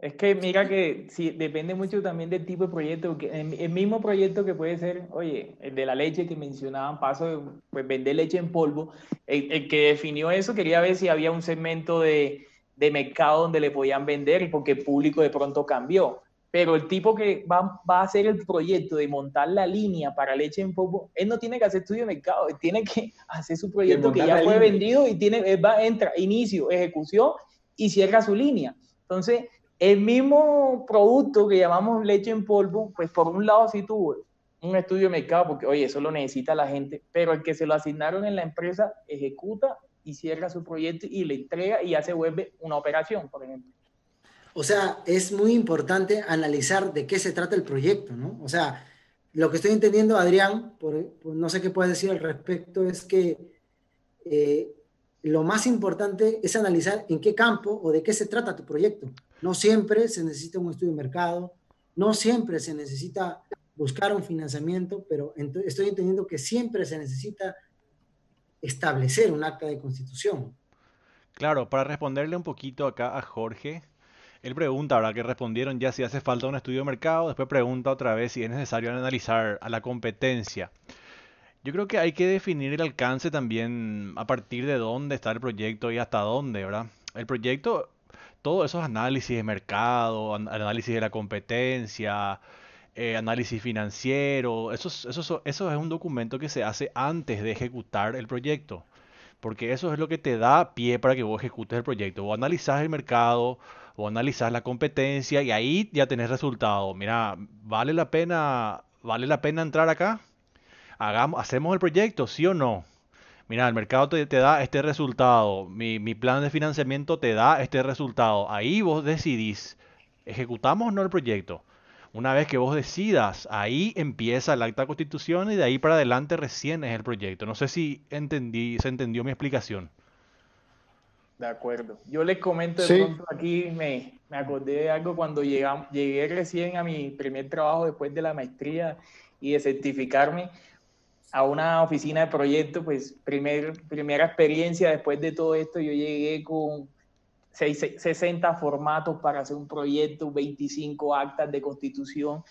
Es que mira que sí, depende mucho también del tipo de proyecto. El mismo proyecto que puede ser, oye, el de la leche que mencionaban, paso de pues, vender leche en polvo, el, que definió eso quería ver si había un segmento de, de, mercado donde le podían vender porque el público de pronto cambió. Pero el tipo que va, va, a hacer el proyecto de montar la línea para leche en polvo, él no tiene que hacer estudio de mercado, él tiene que [laughs] hacer su proyecto que ya fue vendido y tiene, él va, entra, inicio, ejecución y cierra su línea. Entonces, el mismo producto que llamamos leche en polvo, pues por un lado sí tuvo un estudio de mercado, porque oye, eso lo necesita la gente, pero el que se lo asignaron en la empresa ejecuta y cierra su proyecto y le entrega y ya se vuelve una operación, por ejemplo. O sea, es muy importante analizar de qué se trata el proyecto, ¿no? O sea, lo que estoy entendiendo, Adrián, por, no sé qué puedes decir al respecto, es que eh, lo más importante es analizar en qué campo o de qué se trata tu proyecto. No siempre se necesita un estudio de mercado, no siempre se necesita buscar un financiamiento, pero estoy entendiendo que siempre se necesita establecer un acta de constitución. Claro, para responderle un poquito acá a Jorge, él pregunta, ahora que respondieron ya si hace falta un estudio de mercado, después pregunta otra vez si es necesario analizar a la competencia. Yo creo que hay que definir el alcance también a partir de dónde está el proyecto y hasta dónde, ¿verdad? El proyecto, todos esos análisis de mercado, análisis de la competencia, eh, análisis financiero, eso, eso, eso es un documento que se hace antes de ejecutar el proyecto, porque eso es lo que te da pie para que vos ejecutes el proyecto. O analizás el mercado, o analizás la competencia y ahí ya tenés resultado. Mira, ¿vale la pena, vale la pena entrar acá? hagamos, hacemos el proyecto, sí o no. Mira, el mercado te, da este resultado, mi, plan de financiamiento te da este resultado. Ahí vos decidís, ¿ejecutamos o no el proyecto? Una vez que vos decidas, ahí empieza el acta de constitución y de ahí para adelante recién es el proyecto. No sé si entendí, se entendió mi explicación. De acuerdo. Yo les comento de pronto aquí, me, me acordé de algo cuando llegué recién a mi primer trabajo después de la maestría y de certificarme a una oficina de proyecto, pues primer, primera experiencia después de todo esto, yo llegué con 60 formatos para hacer un proyecto, 25 actas de constitución.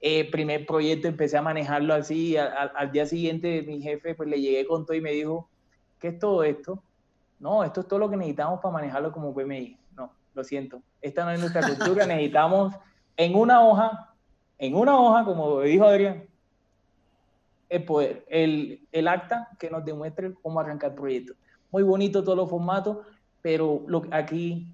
Eh, primer proyecto empecé a manejarlo así, al día siguiente mi jefe pues le llegué con todo y me dijo, ¿qué es todo esto? No, esto es todo lo que necesitamos para manejarlo como PMI. No, lo siento, esta no es nuestra cultura, [laughs] necesitamos en una hoja, en una hoja, como dijo Adrián, el poder, el, el acta que nos demuestre cómo arrancar el proyecto. Muy bonito todos los formatos, pero aquí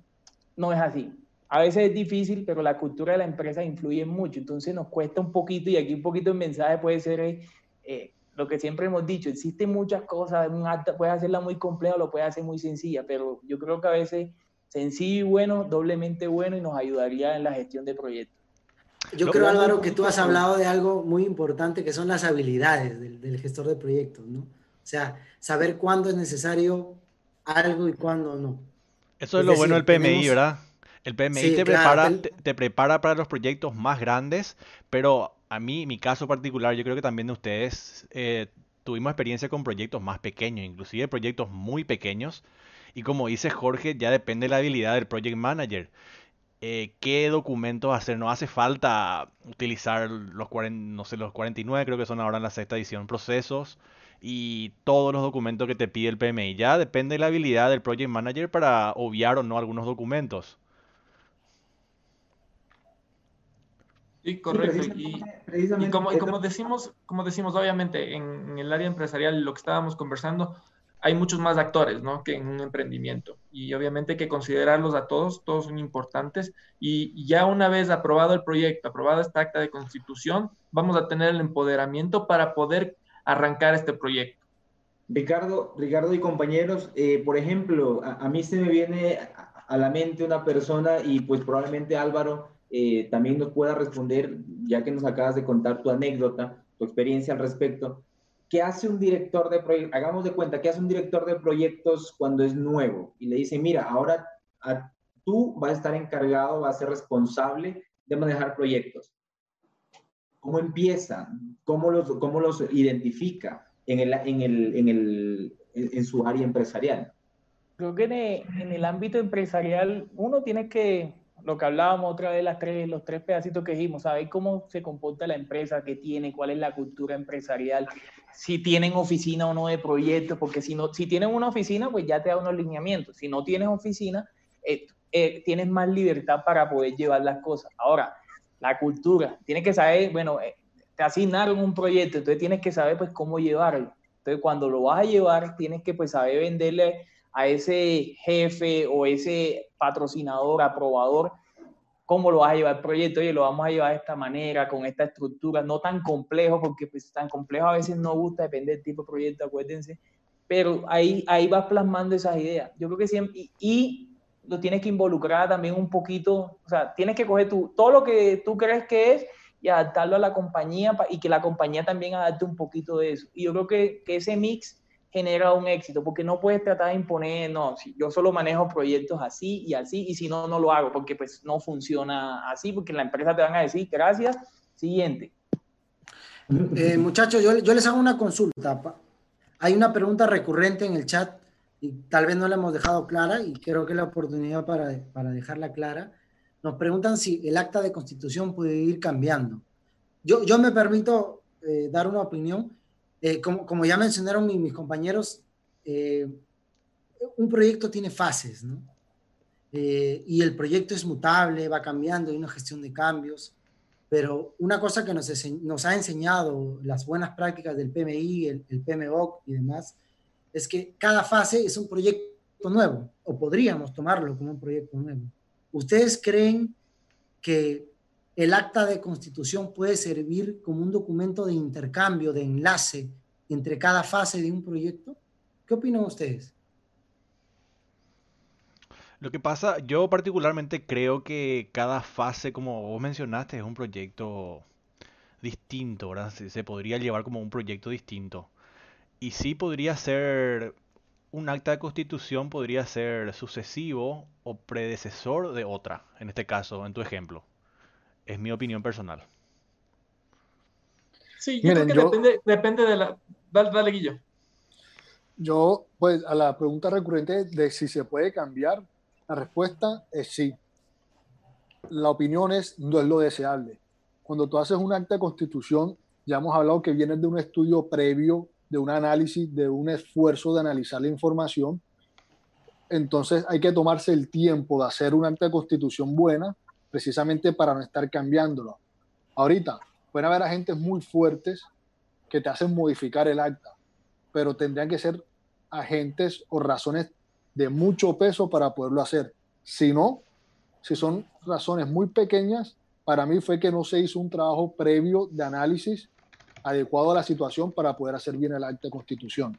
no es así. A veces es difícil, pero la cultura de la empresa influye mucho, entonces nos cuesta un poquito y aquí un poquito el mensaje puede ser eh, lo que siempre hemos dicho, existen muchas cosas, un acta puede hacerla muy compleja o lo puede hacer muy sencilla, pero yo creo que a veces sencillo y bueno, doblemente bueno y nos ayudaría en la gestión de proyectos. Yo creo, Álvaro, que tú has hablado de algo muy importante que son las habilidades del, gestor de proyectos, ¿no? O sea, saber cuándo es necesario algo y cuándo no. Eso es, lo bueno del PMI, ¿verdad? El PMI te, prepara, te, prepara para los proyectos más grandes, pero a mí, mi caso particular, yo creo que también de ustedes eh, tuvimos experiencia con proyectos más pequeños, inclusive proyectos muy pequeños. Y como dice Jorge, ya depende de la habilidad del project manager. Eh, qué documentos hacer. No hace falta utilizar los, no sé, los 49, creo que son ahora en la sexta edición, procesos y todos los documentos que te pide el PMI. Ya depende de la habilidad del Project Manager para obviar o no algunos documentos. Sí, correcto. y, como, decimos, como decimos, obviamente, en, el área empresarial, lo que estábamos conversando, hay muchos más actores, ¿no? Que en un emprendimiento. Y obviamente hay que considerarlos a todos, todos son importantes. Y ya una vez aprobado el proyecto, aprobada esta acta de constitución, vamos a tener el empoderamiento para poder arrancar este proyecto. Ricardo, Ricardo y compañeros, eh, por ejemplo, a, mí se me viene a, la mente una persona y pues probablemente Álvaro eh, también nos pueda responder, ya que nos acabas de contar tu anécdota, tu experiencia al respecto. ¿Qué hace un director de proyectos? Hagamos de cuenta, ¿qué hace un director de proyectos cuando es nuevo? Y le dice, mira, ahora tú vas a estar encargado, vas a ser responsable de manejar proyectos. ¿Cómo empieza? ¿Cómo los, cómo los identifica en, el, en, el, en, el, en su área empresarial? Creo que en el ámbito empresarial uno tiene que lo que hablábamos otra vez, las tres, los tres pedacitos que dijimos, saber cómo se comporta la empresa, qué tiene, cuál es la cultura empresarial, si tienen oficina o no de proyectos, porque si, no, si tienen una oficina, pues ya te da unos lineamientos. Si no tienes oficina, eh, eh, tienes más libertad para poder llevar las cosas. Ahora, la cultura, tienes que saber, bueno, eh, te asignaron un proyecto, entonces tienes que saber pues cómo llevarlo. Entonces, cuando lo vas a llevar, tienes que pues saber venderle a ese jefe o ese patrocinador, aprobador, cómo lo vas a llevar el proyecto, oye, lo vamos a llevar de esta manera, con esta estructura, no tan complejo, porque pues tan complejo a veces no gusta, depende del tipo de proyecto, acuérdense, pero ahí, ahí vas plasmando esas ideas. Yo creo que siempre, y, lo tienes que involucrar también un poquito, o sea, tienes que coger tú, todo lo que tú crees que es y adaptarlo a la compañía y que la compañía también adapte un poquito de eso. Y yo creo que, que ese mix genera un éxito, porque no puedes tratar de imponer, no, si yo solo manejo proyectos así y así, y si no, no lo hago, porque pues no funciona así, porque la empresa te van a decir, gracias, siguiente. Eh, muchachos, yo, yo les hago una consulta. Hay una pregunta recurrente en el chat y tal vez no la hemos dejado clara y creo que es la oportunidad para, para dejarla clara. Nos preguntan si el acta de constitución puede ir cambiando. Yo, yo me permito eh, dar una opinión. Eh, como, como, ya mencionaron mis, mis compañeros, eh, un proyecto tiene fases, ¿no? y el proyecto es mutable, va cambiando, hay una gestión de cambios. Pero una cosa que nos, nos ha enseñado las buenas prácticas del PMI, el, el PMBOK y demás, es que cada fase es un proyecto nuevo, o podríamos tomarlo como un proyecto nuevo. ¿Ustedes creen que el acta de constitución puede servir como un documento de intercambio, de enlace entre cada fase de un proyecto? ¿Qué opinan ustedes? Lo que pasa, yo particularmente creo que cada fase, como vos mencionaste, es un proyecto distinto, ¿verdad? Se, podría llevar como un proyecto distinto. Y sí podría ser, un acta de constitución podría ser sucesivo o predecesor de otra, en este caso, en tu ejemplo. Es mi opinión personal. Sí, yo creo que Depende, depende, de la... Dale, dale, Guillo. Yo, pues, a la pregunta recurrente de si se puede cambiar, la respuesta es sí. La opinión es no es lo deseable. Cuando tú haces un acta de constitución, ya hemos hablado que viene de un estudio previo, de un análisis, de un esfuerzo de analizar la información. Entonces hay que tomarse el tiempo de hacer un acta de constitución buena, precisamente para no estar cambiándolo. Ahorita, pueden haber agentes muy fuertes que te hacen modificar el acta, pero tendrían que ser agentes o razones de mucho peso para poderlo hacer. Si no, si son razones muy pequeñas, para mí fue que no se hizo un trabajo previo de análisis adecuado a la situación para poder hacer bien el acta de constitución.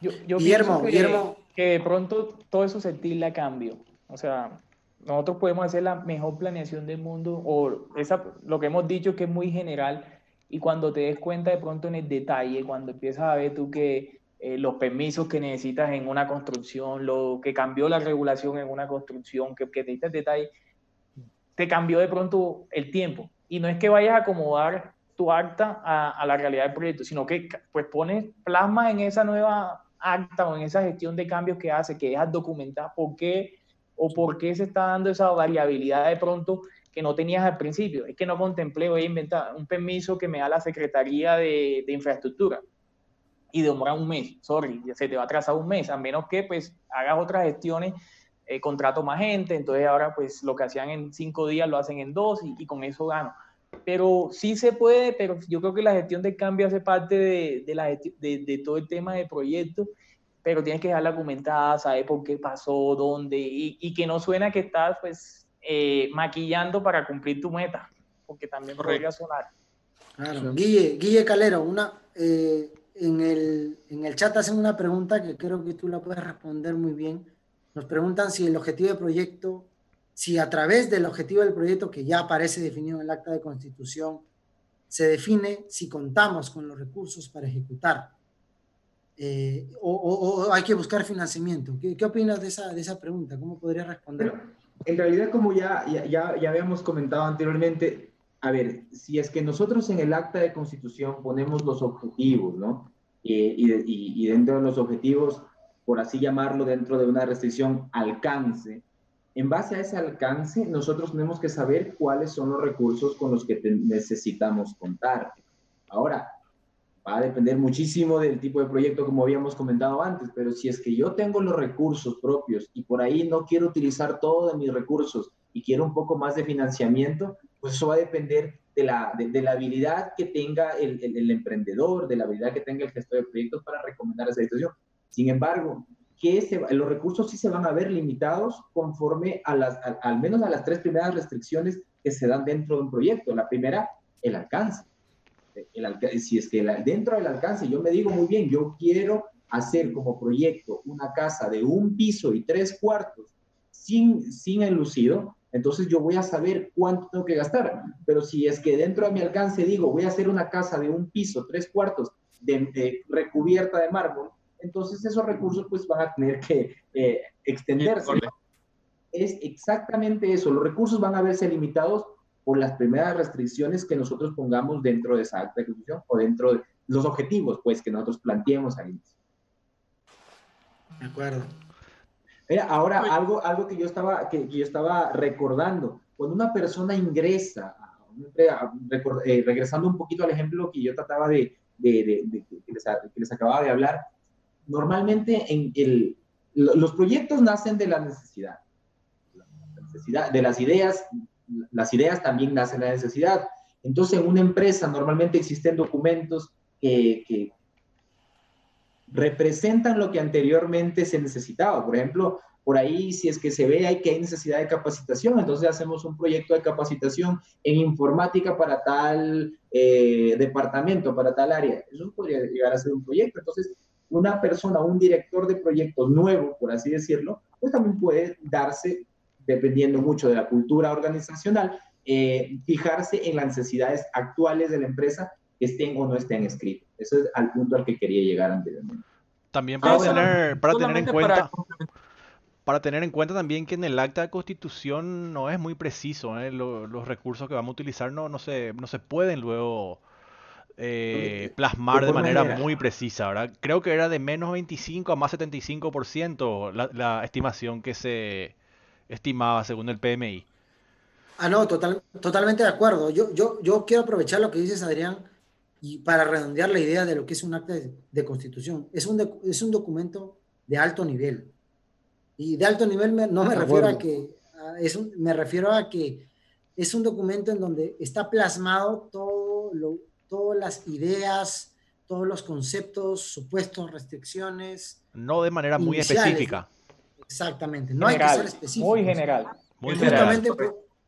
Yo, yo Guillermo, que, que de pronto todo eso se tilda a cambio. O sea, nosotros podemos hacer la mejor planeación del mundo o esa, lo que hemos dicho que es muy general y cuando te des cuenta de pronto en el detalle, cuando empiezas a ver tú que eh, los permisos que necesitas en una construcción, lo que cambió la regulación en una construcción, que, que te diste detalle, te cambió de pronto el tiempo. Y no es que vayas a acomodar tu acta a, a, la realidad del proyecto, sino que pues pones plasma en esa nueva acta o en esa gestión de cambios que hace, que dejas documentar por qué o por qué se está dando esa variabilidad de pronto que no tenías al principio. Es que no contemplé, voy a inventar un permiso que me da la Secretaría de, de Infraestructura y demora un mes, sorry, se te va a atrasar un mes, a menos que pues hagas otras gestiones, eh, contrato más gente, entonces ahora pues lo que hacían en cinco días lo hacen en dos y, con eso gano. Pero sí se puede, pero yo creo que la gestión de cambio hace parte de, de, la, de, de todo el tema de proyecto, pero tienes que dejarla argumentada, saber por qué pasó, dónde, y, y que no suena que estás pues eh, maquillando para cumplir tu meta, porque también podría sonar. Claro. Guille, Guille Calero, una, eh, en el, en el chat hacen una pregunta que creo que tú la puedes responder muy bien. Nos preguntan si el objetivo de proyecto, si a través del objetivo del proyecto que ya aparece definido en el acta de constitución, se define si contamos con los recursos para ejecutar eh, o, hay que buscar financiamiento. ¿Qué, opinas de esa, de esa pregunta? ¿Cómo podría responder? en realidad, como ya, ya, ya habíamos comentado anteriormente, a ver, si es que nosotros en el acta de constitución ponemos los objetivos, ¿no? y, dentro de los objetivos, por así llamarlo, dentro de una restricción alcance, en base a ese alcance, nosotros tenemos que saber cuáles son los recursos con los que necesitamos contar. Ahora, va a depender muchísimo del tipo de proyecto, como habíamos comentado antes, pero si es que yo tengo los recursos propios y por ahí no quiero utilizar todos mis recursos y quiero un poco más de financiamiento, pues eso va a depender de la, de, la habilidad que tenga el, el, emprendedor, de la habilidad que tenga el gestor de proyectos para recomendar esa situación. Sin embargo, que los recursos sí se van a ver limitados conforme a las, al menos a las tres primeras restricciones que se dan dentro de un proyecto. La primera, el alcance. El, si es que dentro del alcance yo me digo muy bien, yo quiero hacer como proyecto una casa de un piso y tres cuartos sin, sin enlucido, entonces yo voy a saber cuánto tengo que gastar. Pero si es que dentro de mi alcance digo, voy a hacer una casa de un piso, tres cuartos, de, recubierta de mármol, entonces esos recursos pues van a tener que eh, extenderse. Es exactamente eso, los recursos van a verse limitados por las primeras restricciones que nosotros pongamos dentro de esa acta de ejecución o dentro de los objetivos pues que nosotros planteemos ahí. De acuerdo. Mira, ahora algo, algo que, yo estaba, que, yo estaba recordando, cuando una persona ingresa, eh, regresando un poquito al ejemplo que yo trataba de, de, de, que, les, acababa de hablar, normalmente en el, los proyectos nacen de la necesidad, la necesidad, de las ideas, las ideas también nacen de la necesidad. Entonces, en una empresa normalmente existen documentos que, representan lo que anteriormente se necesitaba. Por ejemplo, por ahí, si es que se ve hay que hay necesidad de capacitación, entonces hacemos un proyecto de capacitación en informática para tal eh, departamento, para tal área. Eso podría llegar a ser un proyecto. Entonces, una persona, un director de proyectos nuevo, por así decirlo, pues también puede darse, dependiendo mucho de la cultura organizacional, eh, fijarse en las necesidades actuales de la empresa estén o no estén escritos. Eso es al punto al que quería llegar anteriormente. También para, tener, para tener en cuenta... Para, tener en cuenta también que en el acta de constitución no es muy preciso, ¿eh? los recursos que vamos a utilizar no, no, se, no se pueden luego eh, plasmar de manera muy precisa, ¿verdad? Creo que era de menos 25 a más 75% la, la estimación que se estimaba según el PMI. Ah, no, total, totalmente de acuerdo. Yo, yo, yo quiero aprovechar lo que dices, Adrián, y para redondear la idea de lo que es un acta de, constitución, es un, es un documento de alto nivel. Y de alto nivel no me refiero a que, es un, me refiero a que es un documento en donde está plasmado todo lo, todas las ideas, todos los conceptos, supuestos, restricciones. No de manera muy específica. Exactamente, no hay que ser específico. Muy general. Muy general.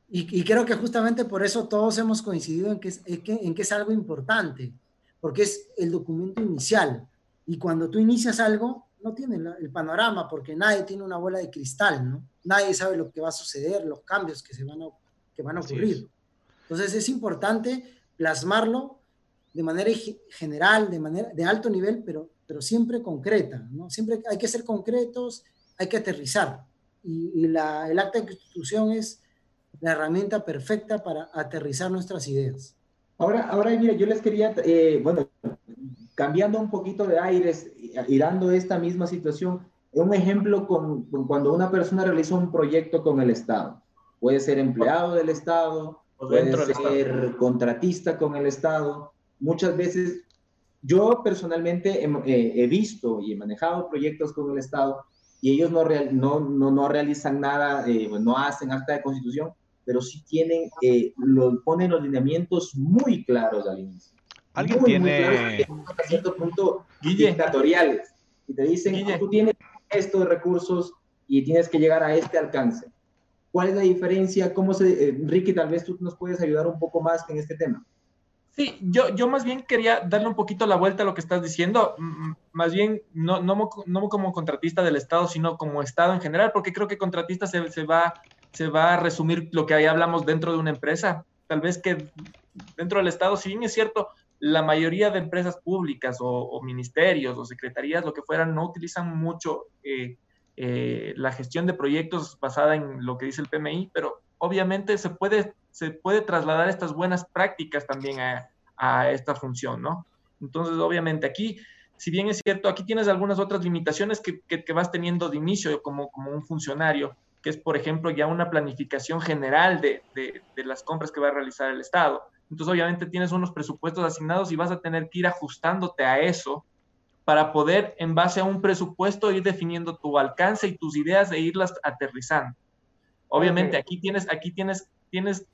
Y, creo que justamente por eso todos hemos coincidido en que, es, en que es algo importante, porque es el documento inicial. Y cuando tú inicias algo, no tienes el panorama, porque nadie tiene una bola de cristal, ¿no? Nadie sabe lo que va a suceder, los cambios que, se van, a, que van a ocurrir. Entonces es importante plasmarlo de manera general, de manera de alto nivel, pero, pero siempre concreta, ¿no? Siempre hay que ser concretos, hay que aterrizar. Y, la, el acta de constitución es la herramienta perfecta para aterrizar nuestras ideas. Ahora, ahora mira, yo les quería, eh, bueno, cambiando un poquito de aires y dando esta misma situación, un ejemplo con, cuando una persona realiza un proyecto con el Estado. Puede ser empleado del Estado, puede ser contratista con el Estado. Muchas veces, yo personalmente he, visto y he manejado proyectos con el Estado y ellos no, no, no, no realizan nada, eh, no hacen acta de constitución, pero sí tienen, eh, lo, ponen los lineamientos muy claros al inicio. Alguien tiene... a cierto punto dictatoriales. Y te dicen, tú tienes estos recursos y tienes que llegar a este alcance. ¿Cuál es la diferencia? ¿Cómo se, eh, Ricky, tal vez tú nos puedes ayudar un poco más en este tema? Sí, yo, yo más bien quería darle un poquito la vuelta a lo que estás diciendo, más bien no, no, no como contratista del Estado, sino como Estado en general, porque creo que contratista se, se va se va a resumir lo que ahí hablamos dentro de una empresa. Tal vez que dentro del Estado, si bien es cierto, la mayoría de empresas públicas o, ministerios o secretarías, lo que fueran, no utilizan mucho eh, eh, la gestión de proyectos basada en lo que dice el PMI, pero obviamente se puede, se puede trasladar estas buenas prácticas también a, esta función, ¿no? Entonces, obviamente aquí, si bien es cierto, aquí tienes algunas otras limitaciones que, que, vas teniendo de inicio como, como un funcionario, que es, por ejemplo, ya una planificación general de, de, las compras que va a realizar el Estado. Entonces, obviamente, tienes unos presupuestos asignados y vas a tener que ir ajustándote a eso para poder, en base a un presupuesto, ir definiendo tu alcance y tus ideas e irlas aterrizando. Obviamente, aquí tienes, aquí tienes, tienes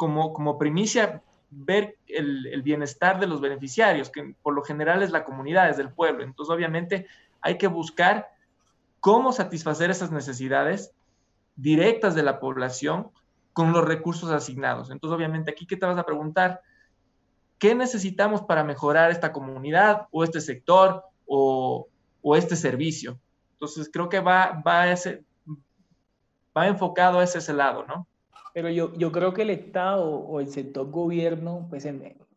como, como primicia ver el, el, bienestar de los beneficiarios, que por lo general es la comunidad, es el pueblo. Entonces, obviamente, hay que buscar cómo satisfacer esas necesidades directas de la población con los recursos asignados. Entonces, obviamente, aquí, ¿qué te vas a preguntar? ¿Qué necesitamos para mejorar esta comunidad o este sector o, o este servicio? Entonces, creo que va, va, ese, va enfocado a ese, lado, ¿no? Pero yo, yo creo que el Estado o el sector gobierno, pues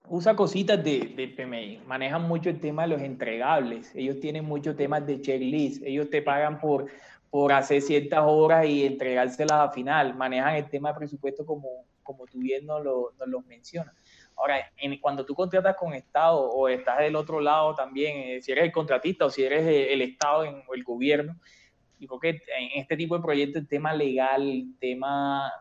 usa cositas de, de, PMI, manejan mucho el tema de los entregables, ellos tienen muchos temas de checklist, ellos te pagan por, por hacer ciertas horas y entregárselas a final, manejan el tema de presupuesto como, como tú bien nos lo, nos mencionas. Ahora, en, cuando tú contratas con Estado o estás del otro lado también, eh, si eres el contratista o si eres el, Estado o el gobierno, digo que en este tipo de proyectos el tema legal, el tema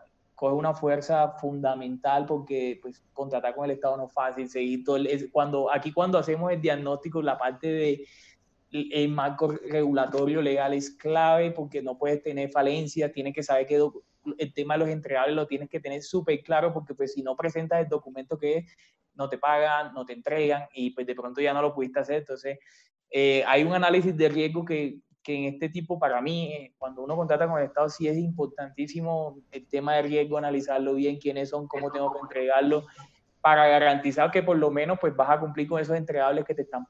coge una fuerza fundamental porque pues contratar con el Estado no es fácil, seguir todo cuando aquí cuando hacemos el diagnóstico la parte de el marco regulatorio legal es clave porque no puedes tener falencia, tienes que saber que el tema de los entregables lo tienes que tener súper claro porque pues si no presentas el documento que es, no te pagan, no te entregan y pues de pronto ya no lo pudiste hacer. Entonces, eh, hay un análisis de riesgo que, que, en este tipo, para mí, eh, cuando uno contrata con el Estado, sí es importantísimo el tema de riesgo, analizarlo bien, quiénes son, cómo tengo que entregarlo, para garantizar que por lo menos pues vas a cumplir con esos entregables que te están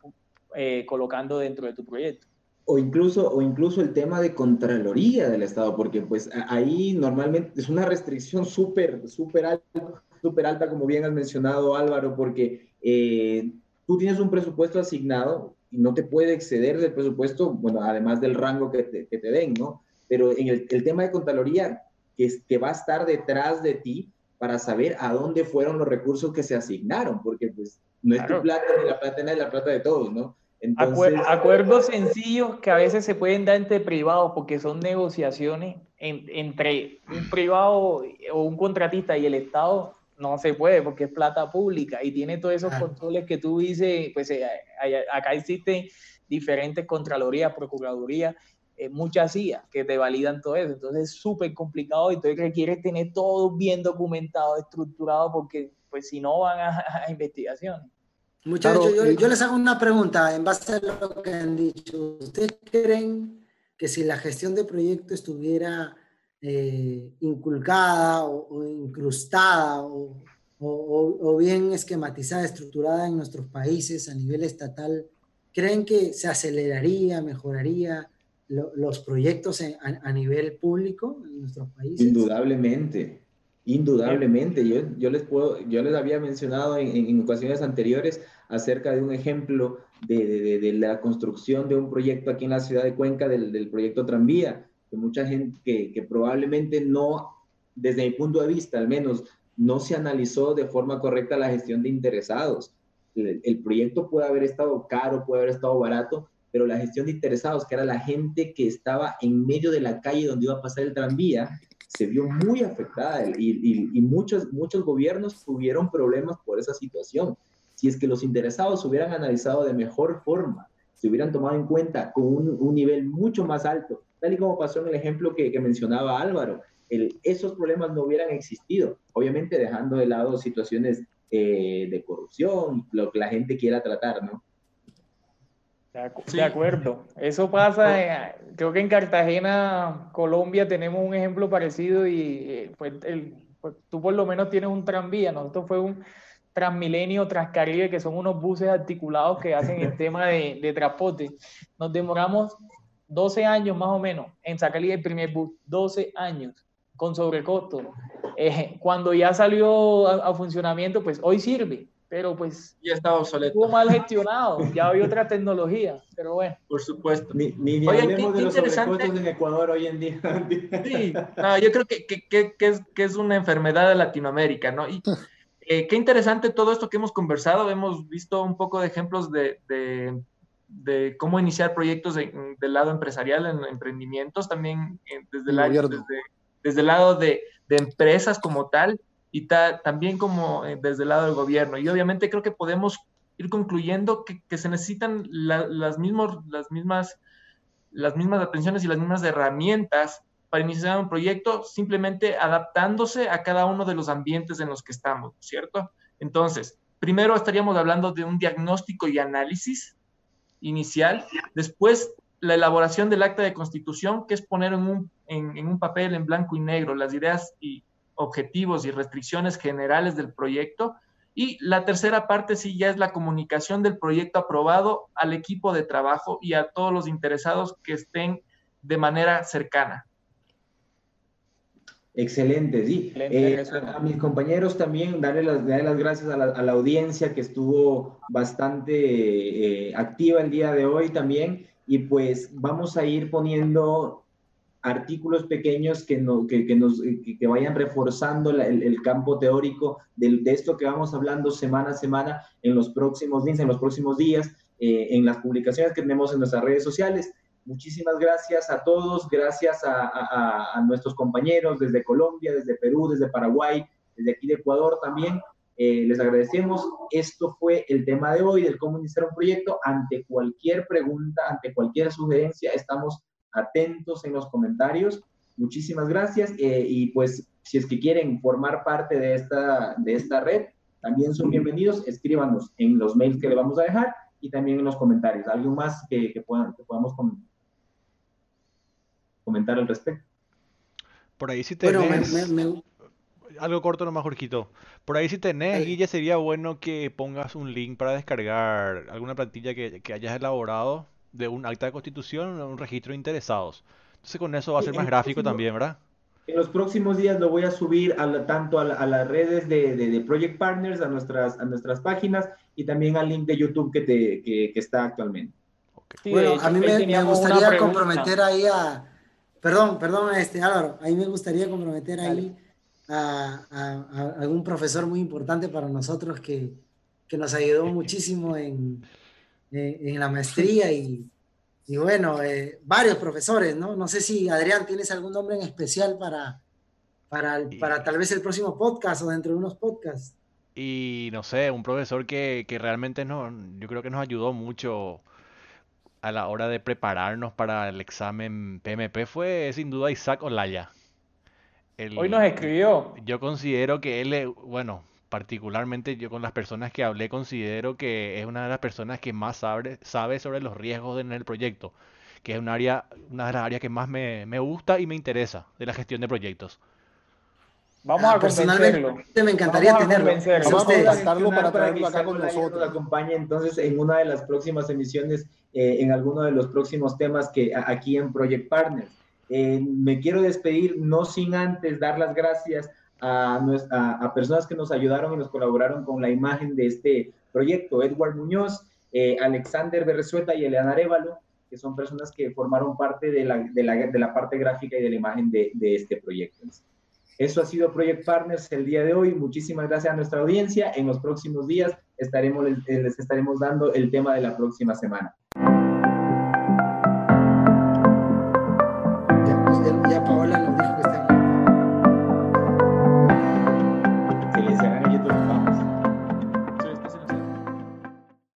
eh, colocando dentro de tu proyecto. O incluso, o incluso el tema de Contraloría del Estado, porque pues ahí normalmente es una restricción súper, súper alta, súper alta, como bien has mencionado Álvaro, porque eh, tú tienes un presupuesto asignado y no te puede exceder del presupuesto, bueno, además del rango que te, que te den, ¿no? Pero en el, el, tema de Contraloría, que, es, que va a estar detrás de ti para saber a dónde fueron los recursos que se asignaron, porque pues no es tu plata ni la plata ni la plata de todos, ¿no? acuerdos sencillos que a veces se pueden dar entre privados porque son negociaciones entre un privado o un contratista y el Estado no se puede porque es plata pública y tiene todos esos controles que tú dices, pues eh, acá existen diferentes contralorías, procuradurías, eh, muchas CIA que te validan todo eso. Entonces es súper complicado y tú requieres tener todo bien documentado, estructurado porque pues si no van a, [laughs] a investigaciones. Muchachos, yo, yo, les hago una pregunta en base a lo que han dicho. ¿Ustedes creen que si la gestión de proyecto estuviera eh, inculcada o, incrustada o, o, bien esquematizada, estructurada en nuestros países a nivel estatal, creen que se aceleraría, mejoraría los proyectos a, nivel público en nuestros países? Indudablemente. Indudablemente, yo, yo, les puedo, yo les había mencionado en, en ocasiones anteriores acerca de un ejemplo de, de, de, la construcción de un proyecto aquí en la ciudad de Cuenca, del, del proyecto Tranvía, que mucha gente que, probablemente no, desde mi punto de vista al menos, no se analizó de forma correcta la gestión de interesados. El, proyecto puede haber estado caro, puede haber estado barato, pero la gestión de interesados, que era la gente que estaba en medio de la calle donde iba a pasar el tranvía, se vio muy afectada y, muchos, muchos gobiernos tuvieron problemas por esa situación. Si es que los interesados hubieran analizado de mejor forma, se hubieran tomado en cuenta con un nivel mucho más alto, tal y como pasó en el ejemplo que, que mencionaba Álvaro, el, esos problemas no hubieran existido, obviamente dejando de lado situaciones eh, de corrupción, lo que la gente quiera tratar, ¿no? De acuerdo. Eso pasa, creo que en Cartagena, Colombia, tenemos un ejemplo parecido y eh, pues, el, pues, tú por lo menos tienes un tranvía. Nosotros fue un Transmilenio, Transcaribe, que son unos buses articulados que hacen el [laughs] tema de, de transporte. Nos demoramos 12 años más o menos en sacar el primer bus, 12 años con sobrecosto. Eh, cuando ya salió a, a funcionamiento, pues hoy sirve pero pues ya estaba obsoleto. Estuvo mal gestionado, ya había otra tecnología, pero bueno. Por supuesto. Ni, ni, hablemos de los sobrecostos en Ecuador hoy en día. sí, no, yo creo que, que, que, que, es, que es una enfermedad de Latinoamérica, ¿no? Y eh, qué interesante todo esto que hemos conversado, hemos visto un poco de ejemplos de, de, de cómo iniciar proyectos de, del lado empresarial en emprendimientos, también eh, desde, el lado, desde, desde el lado de, de empresas como tal, y también como eh, desde el lado del gobierno. Y obviamente creo que podemos ir concluyendo que, que se necesitan las, mismos, las, mismas, las mismas atenciones y las mismas herramientas para iniciar un proyecto, simplemente adaptándose a cada uno de los ambientes en los que estamos, ¿cierto? Entonces, primero estaríamos hablando de un diagnóstico y análisis inicial, después la elaboración del acta de constitución, que es poner en un, en, un papel en blanco y negro las ideas y objetivos y restricciones generales del proyecto. Y la tercera parte sí ya es la comunicación del proyecto aprobado al equipo de trabajo y a todos los interesados que estén de manera cercana. Excelente, sí. Eh, a, mis compañeros también darle las, las gracias a la, audiencia que estuvo bastante eh, activa el día de hoy también. Y pues vamos a ir poniendo artículos pequeños que, no, que, que nos, que, vayan reforzando el, el, campo teórico de, de, esto que vamos hablando semana a semana en los próximos días, en los próximos días, eh, en las publicaciones que tenemos en nuestras redes sociales. Muchísimas gracias a todos, gracias a, a, nuestros compañeros desde Colombia, desde Perú, desde Paraguay, desde aquí de Ecuador también. Eh, les agradecemos. Esto fue el tema de hoy del cómo iniciar un proyecto. Ante cualquier pregunta, ante cualquier sugerencia, estamos atentos en los comentarios. Muchísimas gracias. Eh, y pues, si es que quieren formar parte de esta, de esta red, también son bienvenidos. Escríbanos en los mails que le vamos a dejar y también en los comentarios. ¿Algo más que, que, puedan, que podamos comentar al respecto? Por ahí si tenés... Algo corto nomás, Jorgito. Por ahí si tenés, Guille, sería bueno que pongas un link para descargar alguna plantilla que, que hayas elaborado de un acta de constitución o un registro de interesados. Entonces con eso va a ser más gráfico también, ¿verdad? En los próximos días lo voy a subir a tanto a, las redes de, de, Project Partners, a nuestras, a nuestras páginas y también al link de YouTube que, te, que, está actualmente. bueno, a mí me, gustaría comprometer ahí a... Perdón, perdón, este, Álvaro, a mí me gustaría comprometer ahí a, a, algún profesor muy importante para nosotros que, que nos ayudó [laughs] muchísimo en, en la maestría y, y bueno, eh, varios profesores, ¿no? No sé si, Adrián, ¿tienes algún nombre en especial para, para, para tal vez el próximo podcast o dentro de unos podcasts? Y no sé, un profesor que, que realmente no, yo creo que nos ayudó mucho a la hora de prepararnos para el examen PMP fue sin duda Isaac Olaya. Hoy nos escribió. Yo considero que él, bueno, particularmente yo con las personas que hablé considero que es una de las personas que más sabe, sabe sobre los riesgos en el proyecto, que es un área, una de las áreas que más me, me gusta y me interesa de la gestión de proyectos. Vamos a ah, convencerlo. Me encantaría tenerlo. Vamos a contactarlo para traerlo acá con nosotros. Nos acompañe entonces en una de las próximas emisiones, eh, en alguno de los próximos temas que aquí en Project Partners. Eh, me quiero despedir, no sin antes dar las gracias a, a, personas que nos ayudaron y nos colaboraron con la imagen de este proyecto, Edward Muñoz, eh, Alexander Berresueta y Eleana Arevalo, que son personas que formaron parte de la, de la, de la parte gráfica y de la imagen de, de, este proyecto. Eso ha sido Project Partners el día de hoy. Muchísimas gracias a nuestra audiencia. En los próximos días estaremos, les estaremos dando el tema de la próxima semana.